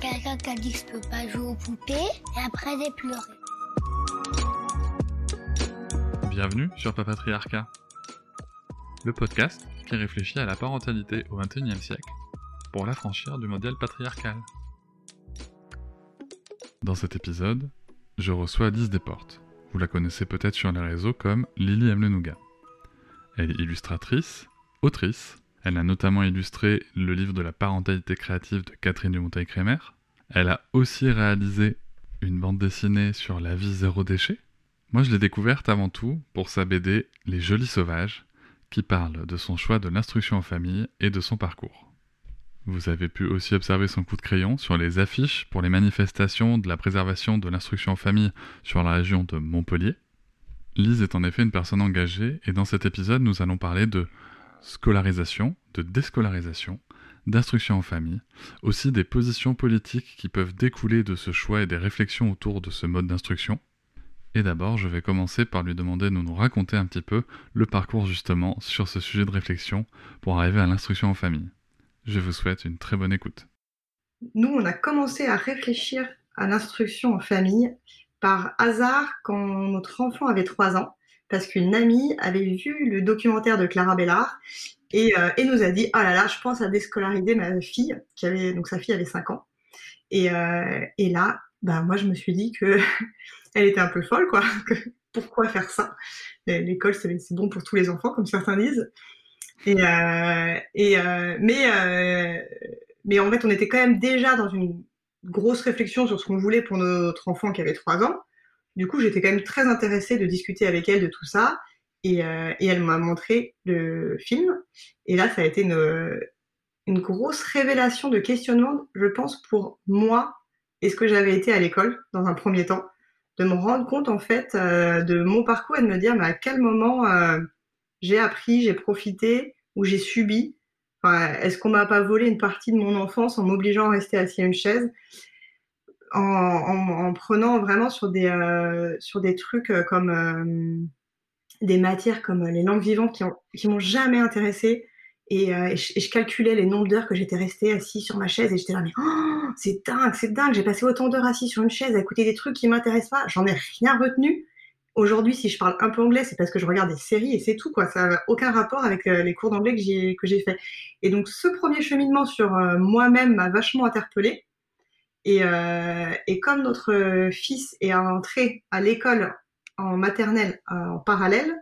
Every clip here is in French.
Quelqu'un qui a dit que je peux pas jouer aux poupées et après j'ai pleuré. Bienvenue sur Papatriarcat, le podcast qui réfléchit à la parentalité au XXIe siècle pour l'affranchir du modèle patriarcal. Dans cet épisode, je reçois Lise Desportes. Vous la connaissez peut-être sur les réseaux comme Lily aime. Elle est illustratrice, autrice. Elle a notamment illustré le livre de la parentalité créative de Catherine Dumonteil-Crémer. Elle a aussi réalisé une bande dessinée sur la vie zéro déchet. Moi, je l'ai découverte avant tout pour sa BD Les Jolis Sauvages, qui parle de son choix de l'instruction en famille et de son parcours. Vous avez pu aussi observer son coup de crayon sur les affiches pour les manifestations de la préservation de l'instruction en famille sur la région de Montpellier. Lise est en effet une personne engagée et dans cet épisode nous allons parler de scolarisation, de déscolarisation, d'instruction en famille, aussi des positions politiques qui peuvent découler de ce choix et des réflexions autour de ce mode d'instruction. Et d'abord, je vais commencer par lui demander de nous raconter un petit peu le parcours justement sur ce sujet de réflexion pour arriver à l'instruction en famille. Je vous souhaite une très bonne écoute. Nous, on a commencé à réfléchir à l'instruction en famille par hasard quand notre enfant avait 3 ans, parce qu'une amie avait vu le documentaire de Clara Bellard et, euh, nous a dit, oh là là, je pense à déscolariser ma fille, qui avait, donc sa fille avait 5 ans. Et, euh, et là, bah, moi, je me suis dit que elle était un peu folle, quoi. Pourquoi faire ça? L'école, c'est bon pour tous les enfants, comme certains disent. Et, euh, et mais mais en fait, on était quand même déjà dans une grosse réflexion sur ce qu'on voulait pour notre enfant qui avait trois ans. Du coup, j'étais quand même très intéressée de discuter avec elle de tout ça. Et, euh, elle m'a montré le film. Et là, ça a été une, grosse révélation de questionnement, je pense, pour moi et ce que j'avais été à l'école dans un premier temps. De me rendre compte, en fait, euh, de mon parcours et de me dire, mais à quel moment euh, j'ai appris, j'ai profité ou j'ai subi Est-ce qu'on m'a pas volé une partie de mon enfance en m'obligeant à rester assis à une chaise? En, en, en prenant vraiment sur des, euh, sur des trucs euh, comme euh, des matières comme les langues vivantes qui, ont, qui m'ont jamais intéressée. Et, euh, je, et, je, calculais les nombres d'heures que j'étais restée assis sur ma chaise et j'étais là, mais oh, c'est dingue, c'est dingue, j'ai passé autant d'heures assis sur une chaise à écouter des trucs qui m'intéressent pas, j'en ai rien retenu. Aujourd'hui, si je parle un peu anglais, c'est parce que je regarde des séries et c'est tout, quoi. Ça n'a aucun rapport avec euh, les cours d'anglais que j'ai, que j'ai fait. Et donc, ce premier cheminement sur euh, moi-même m'a vachement interpellée. Et, euh, et, comme notre fils est entré à l'école en maternelle en parallèle,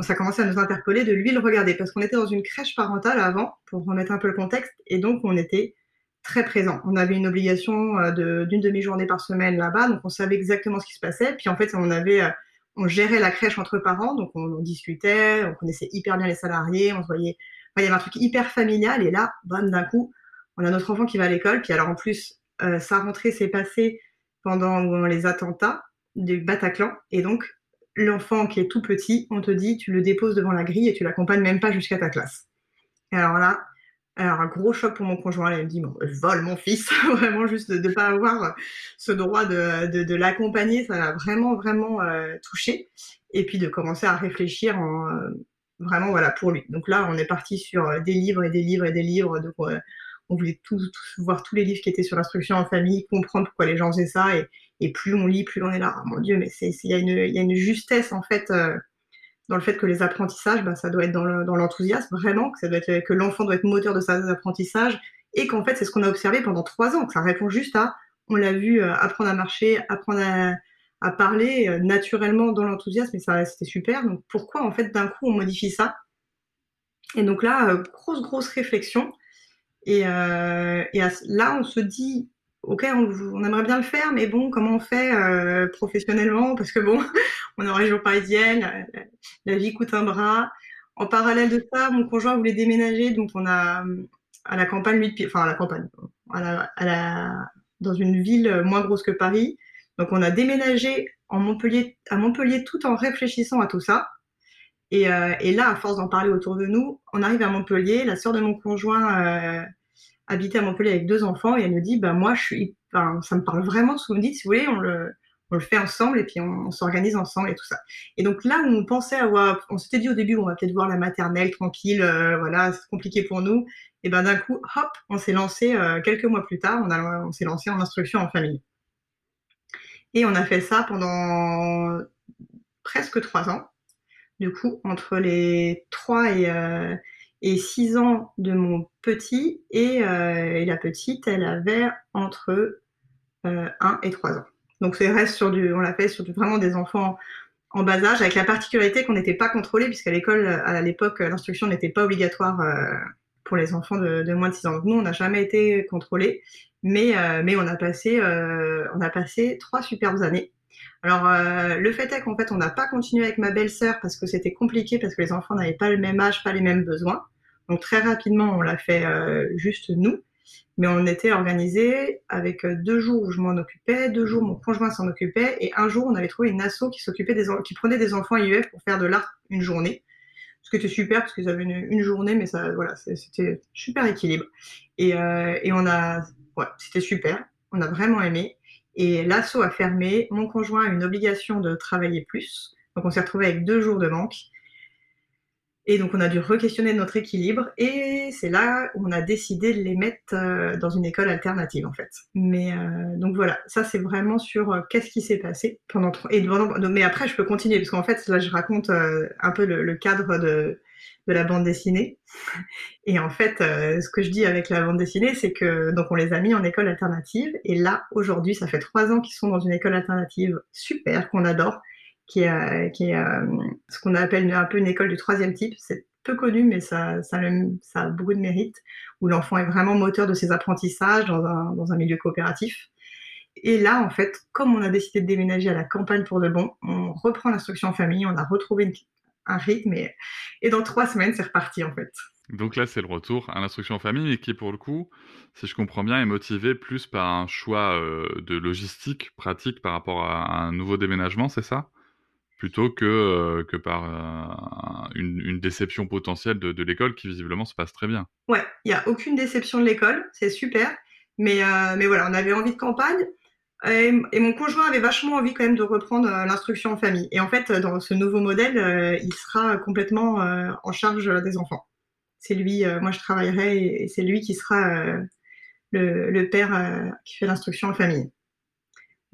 ça a commencé à nous interpeller de lui le regarder parce qu'on était dans une crèche parentale avant, pour remettre un peu le contexte, et donc on était très présent. On avait une obligation de, d'une demi-journée par semaine là-bas, donc on savait exactement ce qui se passait. Puis en fait, on gérait la crèche entre parents, donc on, discutait, on connaissait hyper bien les salariés, on se voyait, il y avait un truc hyper familial, et là, bam, d'un coup, on a notre enfant qui va à l'école, puis alors en plus, euh, sa rentrée s'est passée pendant les attentats du Bataclan, et donc l'enfant qui est tout petit, on te dit, tu le déposes devant la grille et tu l'accompagnes même pas jusqu'à ta classe. Alors là, alors, un gros choc pour mon conjoint. Elle me dit, je vole mon fils. vraiment, juste de ne pas avoir ce droit de, de, l'accompagner, ça l'a vraiment, vraiment euh, touché. Et puis de commencer à réfléchir en, euh, vraiment, voilà, pour lui. Donc là, on est parti sur des livres et des livres et des livres. On voulait tous, voir tous les livres qui étaient sur l'instruction en famille, comprendre pourquoi les gens faisaient ça. Et, plus on lit, plus on est là. Oh, mon Dieu, mais il y a une, justesse, en fait, euh, dans le fait que les apprentissages, bah, ça doit être dans, le, dans l'enthousiasme, vraiment, que, l'enfant doit être moteur de ses apprentissages, et qu'en fait, c'est ce qu'on a observé pendant trois ans, que ça répond juste à, on l'a vu, euh, apprendre à marcher, apprendre à, parler euh, naturellement dans l'enthousiasme, et ça, c'était super. Donc, pourquoi, en fait, d'un coup, on modifie ça? Et donc là, grosse, grosse réflexion. Et, euh, là, on se dit, ok, on, aimerait bien le faire, mais bon, comment on fait euh, professionnellement? Parce que bon, on est en région parisienne, la, vie coûte un bras. En parallèle de ça, mon conjoint voulait déménager, donc on a à la campagne, lui, enfin à la campagne, dans une ville moins grosse que Paris, Donc on a déménagé à Montpellier tout en réfléchissant à tout ça. Et, euh, et là, à force d'en parler autour de nous, on arrive à Montpellier. La sœur de mon conjoint euh, habitait à Montpellier avec deux enfants et elle nous dit, bah moi, ça me parle vraiment ce que vous me dites. Si vous voulez, on le, fait ensemble et puis on, s'organise ensemble et tout ça. Et donc là où on pensait avoir, on s'était dit au début, on va peut-être voir la maternelle tranquille, euh, voilà, c'est compliqué pour nous. Et ben d'un coup, hop, on s'est lancé quelques mois plus tard, on s'est lancé en instruction en famille. Et on a fait ça pendant presque trois ans. Du coup, entre les trois et, euh, et six ans de mon petit et, euh, et, la petite, elle avait entre euh, un et trois ans. Donc, c'est reste sur du, on l'a fait sur vraiment des enfants en bas âge, avec la particularité qu'on n'était pas contrôlé, puisqu'à l'école, à l'époque, l'instruction n'était pas obligatoire euh, pour les enfants de, moins de 6 ans. Nous, on n'a jamais été contrôlés, mais, euh, mais on, a passé, euh, on a passé superbes années. Alors, euh, le fait est qu'en fait, on n'a pas continué avec ma belle-sœur parce que c'était compliqué, parce que les enfants n'avaient pas le même âge, pas les mêmes besoins. Donc, très rapidement, on l'a fait euh, juste nous. Mais on était organisé avec deux jours où je m'en occupais, deux jours mon conjoint s'en occupait, et un jour on avait trouvé une asso qui s'occupait des qui prenait des enfants IUF pour faire de l'art une journée, ce qui était super parce qu'ils avaient une, journée, mais ça voilà c'était super équilibre. Et, euh, et on a ouais, c'était super, on a vraiment aimé. Et l'asso a fermé, mon conjoint a une obligation de travailler plus, donc on s'est retrouvé avec deux jours de manque. Et donc, on a dû re-questionner notre équilibre. Et c'est là où on a décidé de les mettre euh, dans une école alternative, en fait. Mais euh, donc voilà, ça c'est vraiment sur euh, qu'est-ce qui s'est passé pendant. Et pendant... Mais après, je peux continuer parce qu'en fait, là, je raconte un peu le cadre de, de, la bande dessinée. Et en fait, euh, ce que je dis avec la bande dessinée, c'est que donc on les a mis en école alternative. Et là, aujourd'hui, ça fait trois ans qu'ils sont dans une école alternative super qu'on adore qui est, euh, euh, ce qu'on appelle un peu une école du troisième type. C'est peu connu, mais ça, ça, ça, a beaucoup de mérite, où l'enfant est vraiment moteur de ses apprentissages dans un, dans un milieu coopératif. Et là, en fait, comme on a décidé de déménager à la campagne pour de bon, on reprend l'instruction en famille, on a retrouvé une, un rythme, et, et dans trois semaines, c'est reparti, en fait. Donc là, c'est le retour à l'instruction en famille et qui, pour le coup, si je comprends bien, est motivé plus par un choix euh, de logistique pratique par rapport à un nouveau déménagement, c'est ça? Plutôt que, euh, que par euh, une, une, déception potentielle de, de l'école qui visiblement se passe très bien. Ouais, il n'y a aucune déception de l'école, c'est super. Mais, mais voilà, on avait envie de campagne. Et, mon conjoint avait vachement envie quand même de reprendre l'instruction en famille. Et en fait, dans ce nouveau modèle, il sera complètement en charge des enfants. C'est lui, moi je travaillerai et c'est lui qui sera le, le, père qui fait l'instruction en famille.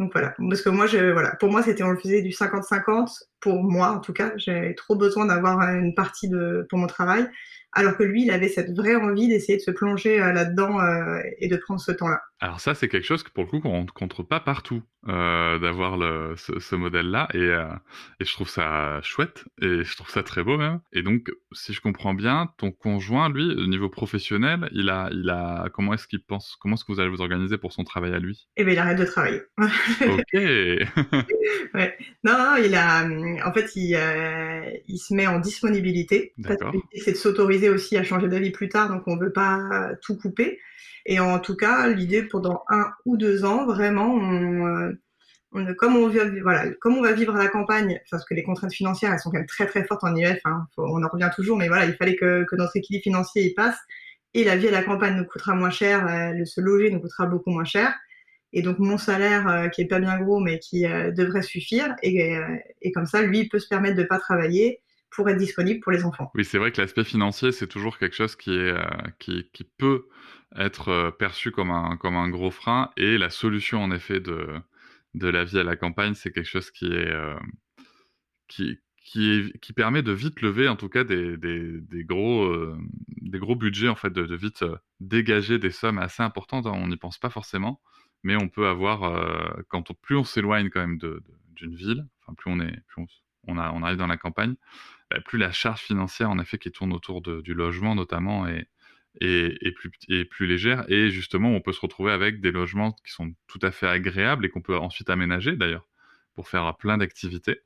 Donc voilà, parce que moi, je, voilà, pour moi, c'était on le faisait du 50-50. Pour moi, en tout cas, j'avais trop besoin d'avoir une partie de pour mon travail, alors que lui, il avait cette vraie envie d'essayer de se plonger euh, là-dedans euh, et de prendre ce temps-là. Alors ça, c'est quelque chose que pour le coup, qu'on rencontre pas partout, euh, d'avoir ce, ce modèle-là, et, euh, et je trouve ça chouette, et je trouve ça très beau même. Et donc, si je comprends bien, ton conjoint, lui, au niveau professionnel, il a, il a, comment est-ce qu'il pense, comment est-ce que vous allez vous organiser pour son travail à lui? Eh ben, il arrête de travailler. ok. ouais. Non, non, il a, en fait, il, euh, il se met en disponibilité. C'est de s'autoriser aussi à changer d'avis plus tard, donc on veut pas tout couper. Et en tout cas, l'idée pendant un ou deux ans, vraiment, on, on, comme on vit, voilà, comme on va vivre à la campagne, parce que les contraintes financières, elles sont quand même très très fortes en IEF. Hein, faut, on en revient toujours, mais voilà, il fallait que, que, notre équilibre financier y passe. Et la vie à la campagne nous coûtera moins cher, euh, le se loger nous coûtera beaucoup moins cher. Et donc mon salaire, euh, qui est pas bien gros, mais qui euh, devrait suffire, et, et, comme ça, lui, il peut se permettre de pas travailler pour être disponible pour les enfants. Oui, c'est vrai que l'aspect financier, c'est toujours quelque chose qui, est, qui, qui peut être perçu comme un, comme un gros frein. Et la solution, en effet, de, de la vie à la campagne, c'est quelque chose qui est, euh, qui, qui, permet de vite lever, en tout cas, des, des, des gros, euh, des gros budgets, en fait, de, vite euh, dégager des sommes assez importantes. On n'y pense pas forcément, mais on peut avoir, quand on, plus on s'éloigne quand même d'une ville, enfin, plus on est, plus on, arrive dans la campagne, bah, plus la charge financière, en effet, qui tourne autour du logement, notamment, est, plus, légère. Et justement, on peut se retrouver avec des logements qui sont tout à fait agréables et qu'on peut ensuite aménager d'ailleurs pour faire plein d'activités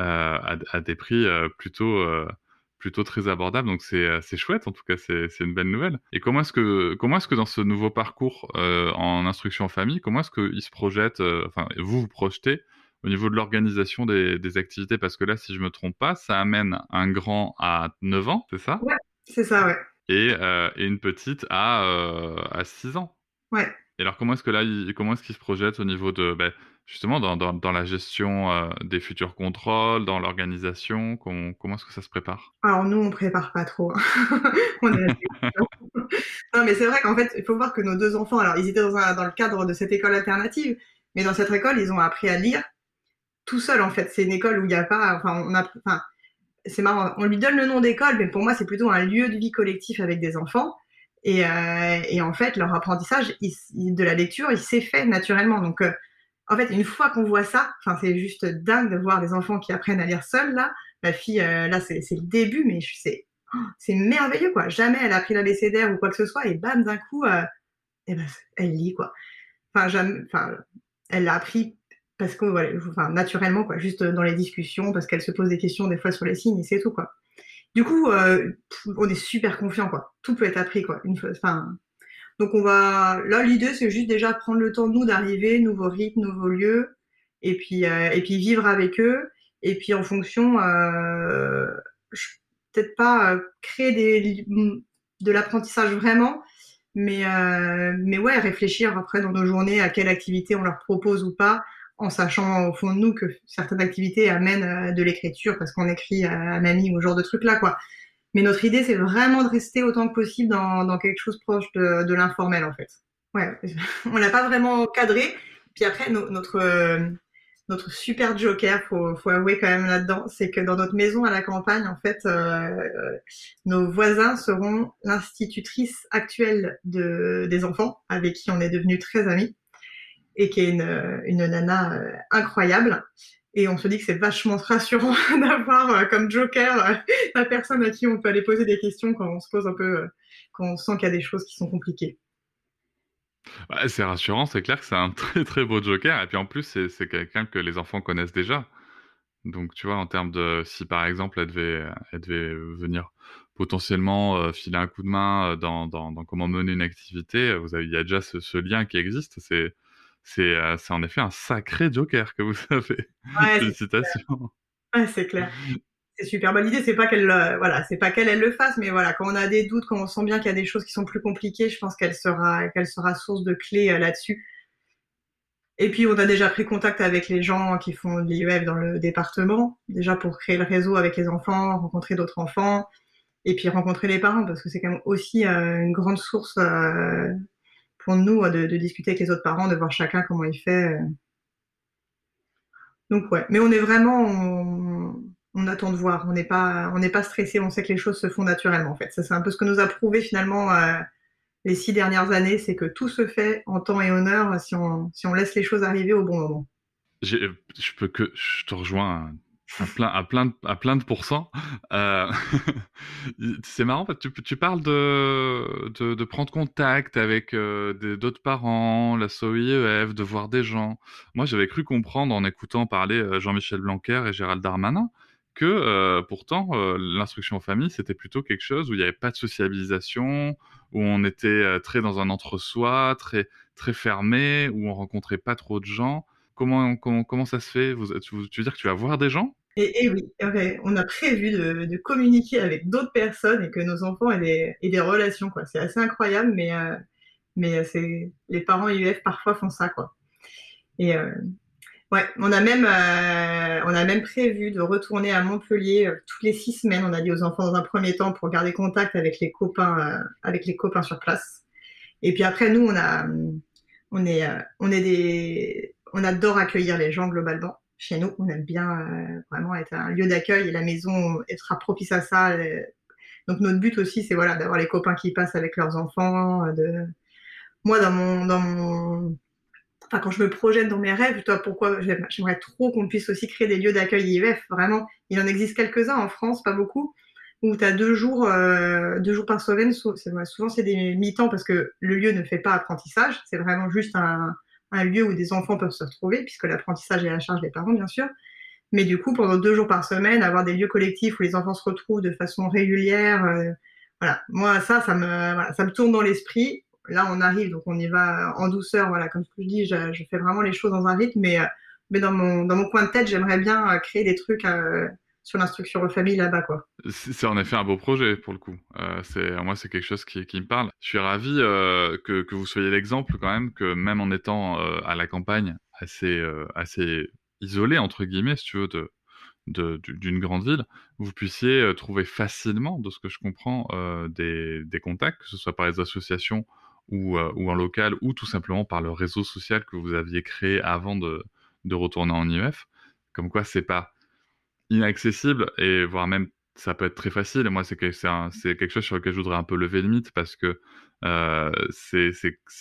euh, à, des prix euh, plutôt, euh, plutôt très abordable. Donc c'est c'est chouette, en tout cas, c'est une belle nouvelle. Et comment est-ce que comment est-ce que dans ce nouveau parcours en instruction en famille, comment est-ce qu'il se projette, enfin vous vous projetez au niveau de l'organisation des, des, activités? Parce que là, si je me trompe pas, ça amène un grand à 9 ans, c'est ça? Ouais, c'est ça, ouais. Et, euh, et, une petite à, euh, à 6 ans. Ouais. Et alors, comment est-ce que là, il, comment est-ce qu'il se projette au niveau de, ben, justement, dans, dans, la gestion euh, des futurs contrôles, dans l'organisation Comment, comment est-ce que ça se prépare? Alors, nous, on prépare pas trop. est non, mais c'est vrai qu'en fait, il faut voir que nos deux enfants, alors, ils étaient dans, dans le cadre de cette école alternative, mais dans cette école, ils ont appris à lire tout seul, en fait. C'est une école où il n'y a pas, enfin, on a, enfin, c'est marrant, on lui donne le nom d'école, mais pour moi, c'est plutôt un lieu de vie collectif avec des enfants. Et, euh, et en fait, leur apprentissage de la lecture, il s'est fait naturellement. Donc, euh, en fait, une fois qu'on voit ça, enfin, c'est juste dingue de voir des enfants qui apprennent à lire seuls, là. Ma fille, euh, là, c'est le début, mais c'est c'est merveilleux, quoi. Jamais elle a appris l'abécédaire ou quoi que ce soit, et bam, d'un coup, euh, et ben, elle lit, quoi. Enfin, jamais, elle l'a appris parce que naturellement quoi, juste dans les discussions, parce qu'elle se pose des questions des fois sur les signes et c'est tout quoi. Du coup, euh, on est super confiant quoi. Tout peut être appris quoi. Une fois, donc on va, là l'idée c'est juste déjà prendre le temps nous d'arriver, nouveau rythme, nouveau lieu, et puis euh, et puis vivre avec eux, et puis en fonction, euh, peut-être pas euh, créer de l'apprentissage vraiment, mais mais ouais réfléchir après dans nos journées à quelle activité on leur propose ou pas en sachant au fond de nous que certaines activités amènent de l'écriture parce qu'on écrit à mamie ou ce genre de trucs là quoi. Mais notre idée c'est vraiment de rester autant que possible dans, quelque chose proche de, l'informel en fait. Ouais, on l'a pas vraiment cadré. Puis après notre euh, notre super joker, faut, faut avouer quand même là-dedans, c'est que dans notre maison à la campagne, en fait, euh, nos voisins seront l'institutrice actuelle de, des enfants, avec qui on est devenus très amis et qui est une, nana euh, incroyable. Et on se dit que c'est vachement rassurant d'avoir euh, comme joker euh, la personne à qui on peut aller poser des questions quand on se pose un peu, quand on sent qu'il y a des choses qui sont compliquées. Ouais, c'est rassurant, c'est clair que c'est un très très beau joker. Et puis en plus, c'est quelqu'un que les enfants connaissent déjà. Donc tu vois, en termes de si par exemple elle devait, elle devait venir potentiellement filer un coup de main dans, dans, comment mener une activité, il y a déjà ce, ce lien qui existe. C'est euh, c'est en effet un sacré joker que vous avez. Ouais, Félicitations. Ouais, c'est clair. C'est super. bonne l'idée, c'est pas qu'elle, euh, voilà, c'est pas qu'elle elle le fasse, mais voilà, quand on a des doutes, quand on sent bien qu'il y a des choses qui sont plus compliquées, je pense qu'elle sera, qu'elle sera source de clés euh, là-dessus. Et puis, on a déjà pris contact avec les gens qui font de l'IEF dans le département, déjà pour créer le réseau avec les enfants, rencontrer d'autres enfants, et puis rencontrer les parents, parce que c'est quand même aussi une grande source pour nous de, de, discuter avec les autres parents, de voir chacun comment il fait. Euh. Donc ouais, mais on est vraiment, on, attend de voir. On n'est pas, on n'est pas stressé. On sait que les choses se font naturellement. En fait, ça c'est un peu ce que nous a prouvé finalement euh, les six dernières années, c'est que tout se fait en temps et honneur si on, si on laisse les choses arriver au bon moment. Je peux que, je te rejoins à plein, à plein, de, à plein de pourcents. Euh, c'est marrant tu, parles de, de, prendre contact avec euh, d'autres parents, la SOIEF, de voir des gens. Moi, j'avais cru comprendre en écoutant parler euh, Jean-Michel Blanquer et Gérald Darmanin que pourtant l'instruction en famille c'était plutôt quelque chose où il n'y avait pas de sociabilisation, où on était très dans un entre-soi, très très fermé, où on rencontrait pas trop de gens. Comment, comment, comment ça se fait? Tu, veux dire que tu vas voir des gens? Et, oui, on a prévu de, communiquer avec d'autres personnes et que nos enfants aient des, relations. C'est assez incroyable, mais, euh, c'est les parents IUF parfois font ça. euh, on a, même, euh, prévu de retourner à Montpellier toutes les six semaines. On a dit aux enfants dans un premier temps pour garder contact avec les copains, sur place. Et puis après, nous, on adore accueillir les gens globalement chez nous. On aime bien euh, vraiment être un lieu d'accueil et la maison être propice à ça. Euh. Donc notre but aussi, c'est voilà d'avoir les copains qui passent avec leurs enfants. Euh, moi dans mon dans mon enfin quand je me projette dans mes rêves, toi pourquoi j'aimerais trop qu'on puisse aussi créer des lieux d'accueil IVF. Vraiment, il en existe quelques-uns en France, pas beaucoup où tu as deux jours, deux jours par semaine. Souvent, c'est des mi-temps parce que le lieu ne fait pas apprentissage. C'est vraiment juste un, un lieu où des enfants peuvent se retrouver, puisque l'apprentissage est à la charge des parents, bien sûr. Mais du coup, pendant deux jours par semaine, avoir des lieux collectifs où les enfants se retrouvent de façon régulière, euh, voilà. Moi, ça, ça me, tourne dans l'esprit. Là, on arrive, donc on y va en douceur. Voilà, comme je dis, je, fais vraiment les choses dans un rythme, mais, euh, dans mon, coin de tête, j'aimerais bien euh, créer des trucs sur l'instruction aux là-bas. C'est en effet un beau projet pour le coup. Euh, c'est moi, c'est quelque chose qui, me parle. Je suis ravi euh, que, vous soyez l'exemple quand même que même en étant euh, à la campagne, assez assez isolé entre guillemets, si tu veux, d'une grande ville, vous puissiez trouver facilement, de ce que je comprends, des, contacts, que ce soit par les associations ou, en local, ou tout simplement par le réseau social que vous aviez créé avant de, de retourner en IEF. Comme quoi, c'est pas inaccessible et voire même ça peut être très facile. Et moi, c'est quelque chose sur lequel je voudrais un peu lever le mythe parce que euh, c'est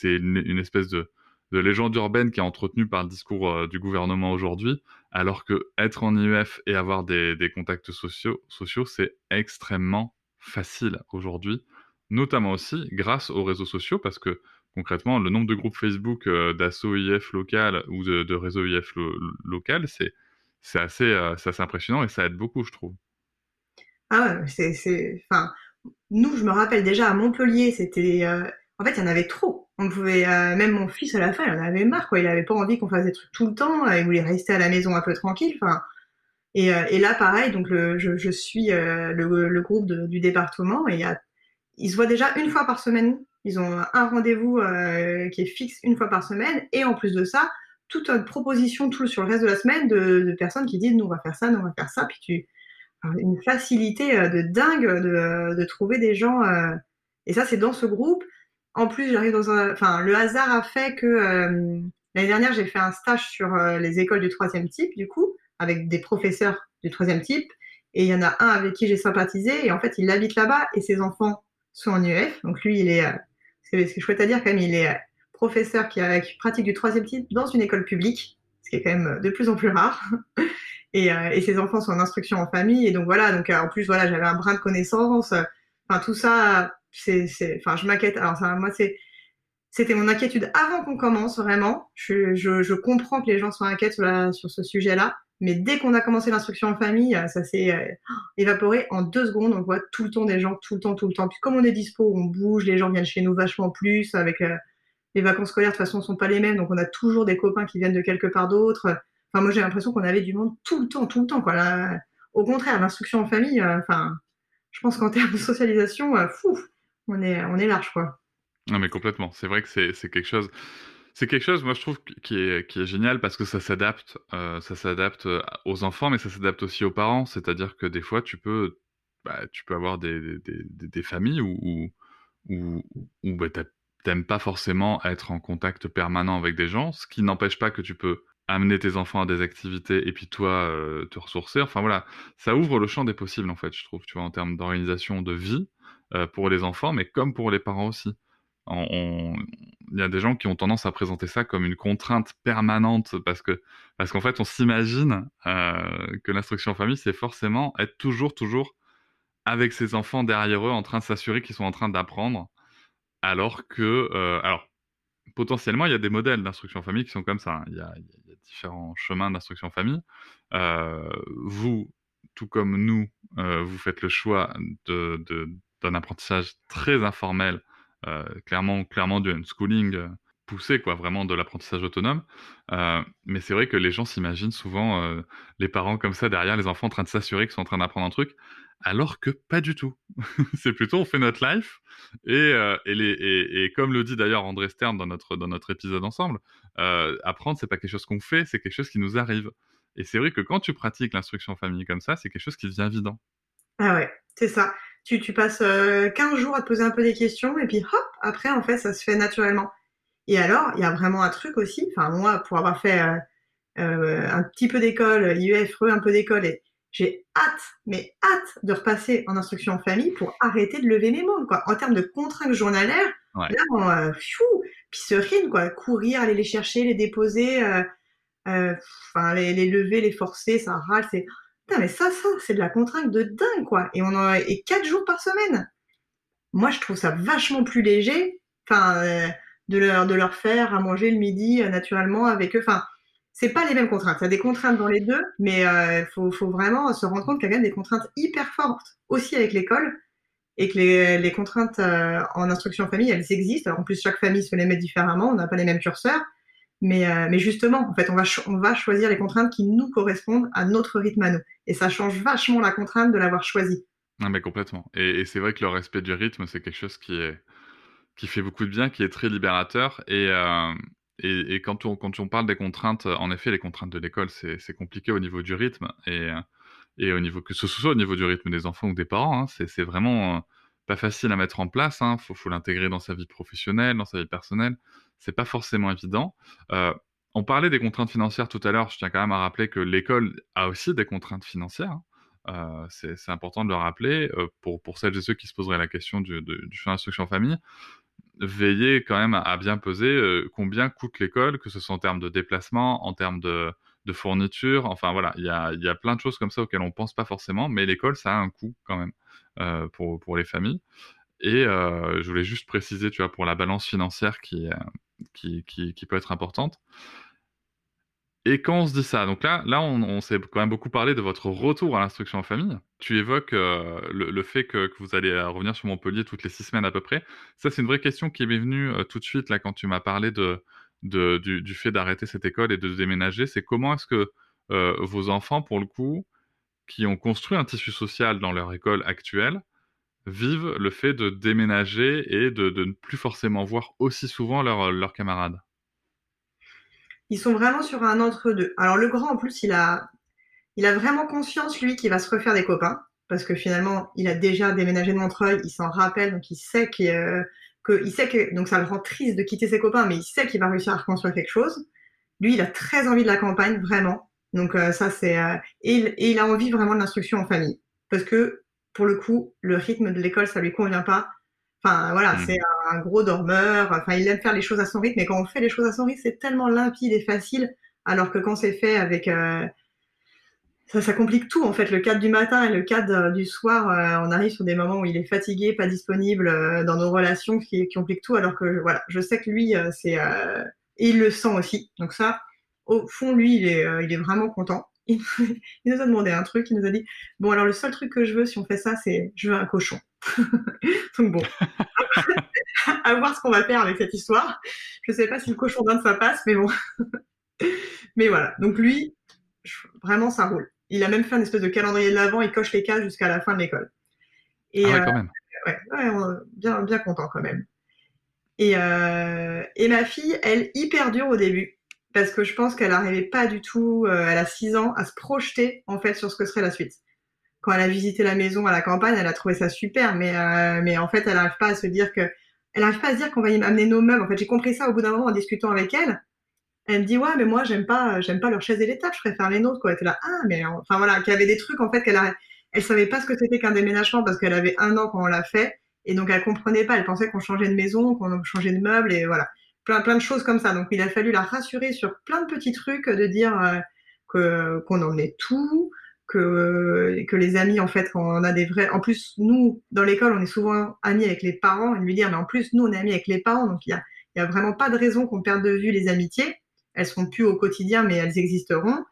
une, espèce de, de, légende urbaine qui est entretenue par le discours euh, du gouvernement aujourd'hui, alors que être en IEF et avoir des, contacts sociaux, sociaux c'est extrêmement facile aujourd'hui, notamment aussi grâce aux réseaux sociaux parce que concrètement, le nombre de groupes Facebook euh, d'assaut IF local ou de, de réseau IF local, c'est c'est assez, euh, impressionnant et ça aide beaucoup, je trouve. Ah ouais, c'est, enfin, nous, je me rappelle déjà à Montpellier, c'était, euh, en fait, il y en avait trop. On pouvait, euh, même mon fils à la fin, il en avait marre, quoi. Il avait pas envie qu'on fasse des trucs tout le temps. il voulait rester à la maison un peu tranquille. Enfin, et, là, pareil, donc je, suis le, groupe du département et y a, ils se voient déjà une fois par semaine. Ils ont un rendez-vous qui est fixe une fois par semaine et en plus de ça, toute une proposition tout sur le reste de la semaine de, personnes qui disent nous on va faire ça, nous on va faire ça, puis tu une facilité euh, de dingue de, de trouver des gens euh, et ça c'est dans ce groupe. En plus j'arrive dans un, enfin le hasard a fait que euh, l'année dernière j'ai fait un stage sur les écoles du troisième type du coup avec des professeurs du troisième type. Et il y en a un avec qui j'ai sympathisé et en fait il habite là-bas et ses enfants sont en UF donc lui il est ce que je souhaite à dire quand même il est professeur qui, pratique du troisième type dans une école publique, ce qui est quand même de plus en plus rare. et, euh, et ses enfants sont en instruction en famille. Et donc voilà, donc euh, en plus voilà, j'avais un brin de connaissance. Enfin tout ça, c'est, enfin je m'inquiète. Alors ça, moi c'est, c'était mon inquiétude avant qu'on commence vraiment. Je, comprends que les gens soient inquiets sur, ce sujet-là. Mais dès qu'on a commencé l'instruction en famille, ça s'est euh, évaporé en deux secondes. On voit tout le temps des gens, tout le temps, tout le temps. Puis comme on est dispo, on bouge, les gens viennent chez nous vachement plus avec les vacances scolaires, de toute façon, sont pas les mêmes, donc on a toujours des copains qui viennent de quelque part d'autre. Enfin, moi, j'ai l'impression qu'on avait du monde tout le temps, tout le temps, quoi. au contraire, l'instruction en famille, euh, enfin, je pense qu'en termes de socialisation, euh, fou, on est, on est large, quoi. Non, mais complètement. C'est vrai que c'est quelque chose. C'est quelque chose, moi je trouve, qui est, qui est génial parce que ça s'adapte, euh, ça s'adapte aux enfants, mais ça s'adapte aussi aux parents. C'est-à-dire que des fois, tu peux, bah, tu peux avoir des, des, des, familles où, où, où, bah, tu t'aimes pas forcément être en contact permanent avec des gens, ce qui n'empêche pas que tu peux amener tes enfants à des activités et puis toi euh, te ressourcer. Enfin voilà, ça ouvre le champ des possibles en fait, je trouve, tu vois, en termes d'organisation de vie euh, pour les enfants, mais comme pour les parents aussi. Il y a des gens qui ont tendance à présenter ça comme une contrainte permanente parce que parce qu'en fait on s'imagine euh, que l'instruction en famille c'est forcément être toujours toujours avec ses enfants derrière eux en train de s'assurer qu'ils sont en train d'apprendre alors que, euh, alors, potentiellement, il y a des modèles d'instruction en famille qui sont comme ça. Hein. Il y, a, différents chemins d'instruction en famille. Euh, vous, tout comme nous, euh, vous faites le choix d'un apprentissage très informel, clairement, clairement du unschooling poussé, quoi, vraiment de l'apprentissage autonome. mais c'est vrai que les gens s'imaginent souvent les parents comme ça derrière les enfants en train de s'assurer qu'ils sont en train d'apprendre un truc alors que pas du tout. c'est plutôt on fait notre life et, euh, et, les, et, et, comme le dit d'ailleurs André Stern dans notre, dans notre épisode ensemble, euh, apprendre c'est pas quelque chose qu'on fait, c'est quelque chose qui nous arrive. Et c'est vrai que quand tu pratiques l'instruction en famille comme ça, c'est quelque chose qui devient évident. Ah ouais, c'est ça. Tu, tu passes 15 euh, jours à te poser un peu des questions et puis hop, après en fait ça se fait naturellement. Et alors, il y a vraiment un truc aussi, enfin moi pour avoir fait euh, euh un petit peu d'école, IEF, un peu d'école et j'ai hâte, mais hâte de repasser en instruction en famille pour arrêter de lever mes mains, quoi. En termes de contraintes journalières, là, on, euh, puis serine, quoi. Courir, aller les chercher, les déposer, euh, euh, enfin, les, les, lever, les forcer, ça râle, c'est, putain, mais ça, ça, c'est de la contrainte de dingue, quoi. Et on en a, et quatre jours par semaine. Moi, je trouve ça vachement plus léger, enfin, euh, de leur, de leur faire à manger le midi, naturellement, avec eux, enfin, c'est pas les mêmes contraintes. Il y a des contraintes dans les deux, mais il euh, faut, vraiment se rendre compte qu'il y a quand même des contraintes hyper fortes aussi avec l'école et que les, contraintes euh, en instruction en famille, elles existent. En plus, chaque famille se les met différemment, on n'a pas les mêmes curseurs. Mais, euh, justement, en fait, on va, choisir les contraintes qui nous correspondent à notre rythme à nous. Et ça change vachement la contrainte de l'avoir choisi. Non, mais complètement. Et, c'est vrai que le respect du rythme, c'est quelque chose qui fait beaucoup de bien, qui est très libérateur. Et, et, quand, on, parle des contraintes, en effet, les contraintes de l'école, c'est compliqué au niveau du rythme. Et, et au niveau, que ce soit au niveau du rythme des enfants ou des parents, hein, c'est vraiment pas facile à mettre en place. Il hein. faut, l'intégrer dans sa vie professionnelle, dans sa vie personnelle. C'est pas forcément évident. Euh, on parlait des contraintes financières tout à l'heure. Je tiens quand même à rappeler que l'école a aussi des contraintes financières. Hein. Euh, c'est important de le rappeler euh, pour, celles et ceux qui se poseraient la question du, du fonds d'instruction en famille. Veillez quand même à, bien peser euh, combien coûte l'école, que ce soit en termes de déplacement, en termes de, de fourniture. Enfin voilà, il y a, y a, plein de choses comme ça auxquelles on pense pas forcément, mais l'école, ça a un coût quand même euh, pour, pour les familles. Et euh, je voulais juste préciser, tu vois, pour la balance financière qui, qui, qui, qui peut être importante. Et quand on se dit ça, donc là, là on, s'est quand même beaucoup parlé de votre retour à l'instruction en famille. Tu évoques euh, le, fait que, vous allez euh, revenir sur Montpellier toutes les six semaines à peu près. Ça, c'est une vraie question qui m'est venue euh, tout de suite là quand tu m'as parlé du, fait d'arrêter cette école et de déménager. C'est comment est-ce que vos enfants, pour le coup, qui ont construit un tissu social dans leur école actuelle, vivent le fait de déménager et de, ne plus forcément voir aussi souvent leurs camarades? Ils sont vraiment sur un entre-deux. Alors le grand, en plus, il a, il a vraiment conscience, lui, qu'il va se refaire des copains, parce que finalement, il a déjà déménagé de Montreuil, il s'en rappelle, donc il sait qu'il euh, que, il sait que, donc ça le rend triste de quitter ses copains, mais il sait qu'il va réussir à reconstruire quelque chose. Lui, il a très envie de la campagne, vraiment. Donc euh, ça, c'est euh, et, il, et, il, a envie vraiment de l'instruction en famille, parce que pour le coup, le rythme de l'école, ça lui convient pas. Enfin voilà, mmh. c'est un gros dormeur. Enfin, il aime faire les choses à son rythme. Mais quand on fait les choses à son rythme, c'est tellement limpide et facile. Alors que quand c'est fait avec euh, ça, ça complique tout en fait. Le cadre du matin et le cadre du soir, euh, on arrive sur des moments où il est fatigué, pas disponible euh, dans nos relations, qui, qui complique tout. Alors que voilà, je sais que lui, c'est et il le sent aussi. Donc ça, au fond, lui, il est, il est vraiment content. Il, il, nous a demandé un truc. Il nous a dit bon alors le seul truc que je veux si on fait ça, c'est je veux un cochon. Donc bon, à voir ce qu'on va faire avec cette histoire. Je sais pas si le cochon d'Inde ça passe, mais bon. mais voilà. Donc lui, vraiment ça roule. Il a même fait un espèce de calendrier de l'avant, il coche les cases jusqu'à la fin de l'école. Et ah ouais, quand euh, même. Ouais, ouais, bien, bien content quand même. Et, euh, et ma fille, elle, hyper dure au début, parce que je pense qu'elle n'arrivait pas du tout, euh, elle a 6 ans, à se projeter en fait sur ce que serait la suite quand elle a visité la maison à la campagne, elle a trouvé ça super, mais euh, mais en fait, elle n'arrive pas à se dire que, elle n'arrive pas à se dire qu'on va y amener nos meubles. En fait, j'ai compris ça au bout d'un moment en discutant avec elle. Elle me dit ouais, mais moi j'aime pas, j'aime pas leur chaise et les tables, je préfère les nôtres quoi. Elle était là ah mais enfin voilà, qu'il y avait des trucs en fait qu'elle a, elle savait pas ce que c'était qu'un déménagement parce qu'elle avait un an quand on l'a fait et donc elle comprenait pas. Elle pensait qu'on changeait de maison, qu'on changeait de meubles et voilà, plein plein de choses comme ça. Donc il a fallu la rassurer sur plein de petits trucs, de dire euh, que qu'on tout, que, que les amis, en fait, quand on a des vrais. En plus, nous, dans l'école, on est souvent amis avec les parents, et lui dire, mais en plus, nous, on est amis avec les parents, donc il y a, y a vraiment pas de raison qu'on perde de vue les amitiés. Elles seront plus au quotidien, mais elles existeront.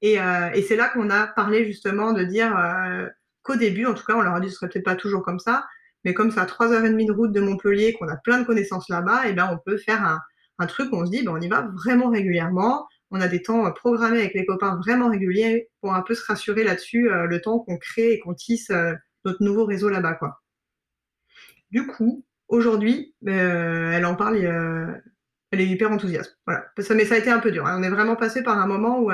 Et, euh, et c'est là qu'on a parlé justement de dire euh, qu'au début, en tout cas, on leur a dit ce serait peut-être pas toujours comme ça, mais comme ça, trois heures et demie de route de Montpellier, qu'on a plein de connaissances là-bas, et ben on peut faire un, truc où on se dit, ben on y va vraiment régulièrement on a des temps euh, programmés avec les copains vraiment réguliers pour un peu se rassurer là-dessus, euh, le temps qu'on crée et qu'on tisse euh, notre nouveau réseau là-bas. Du coup, aujourd'hui, elle en parle, elle est hyper enthousiaste. Voilà. Mais ça a été un peu dur. Hein. On est vraiment passé par un moment où,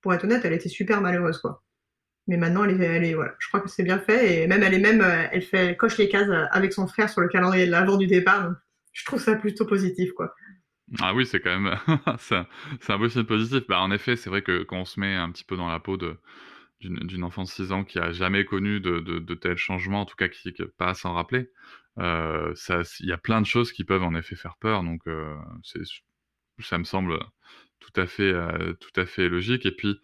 pour être honnête, elle était super malheureuse, quoi. Mais maintenant, elle est, voilà. Je crois que c'est bien fait et même elle est même, elle fait, coche les cases avec son frère sur le calendrier de l'avant du départ. je trouve ça plutôt positif, quoi. Ah oui, c'est quand même c'est un, beau signe positif. Bah, en effet, c'est vrai que quand on se met un petit peu dans la peau d'une enfant de 6 ans qui a jamais connu de, de, tels changements, en tout cas qui n'est pas à s'en rappeler, euh, il y a plein de choses qui peuvent en effet faire peur. Donc, euh, ça me semble tout à fait, euh, tout à fait logique. Et puis,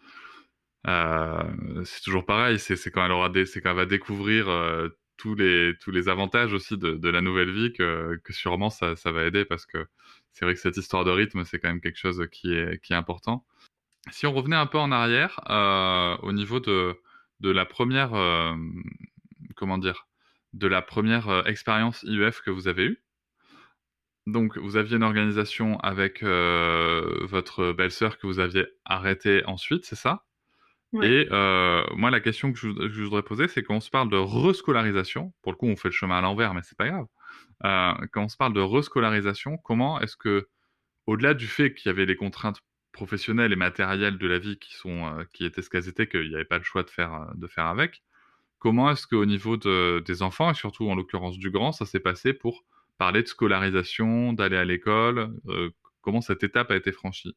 c'est toujours pareil. C'est quand elle va découvrir tous les tous les avantages aussi de, la nouvelle vie que, sûrement ça, va aider parce que c'est vrai que cette histoire de rythme, c'est quand même quelque chose qui est, important. Si on revenait un peu en arrière, euh, au niveau de, la première, euh, comment dire, de la première euh, expérience IEF que vous avez eue, donc, vous aviez une organisation avec votre belle-sœur que vous aviez arrêtée ensuite, c'est ça? Et moi, la question que je, voudrais poser, c'est quand on se parle de rescolarisation, pour le coup, on fait le chemin à l'envers, mais c'est pas grave. quand on se parle de rescolarisation, comment est-ce que, au-delà du fait qu'il y avait les contraintes professionnelles et matérielles de la vie qui sont qui étaient ce qu'elles étaient, qu'il n'y avait pas le choix de faire de faire avec, comment est-ce qu'au niveau de, des enfants et surtout en l'occurrence du grand, ça s'est passé pour parler de scolarisation, d'aller à l'école euh, Comment cette étape a été franchie?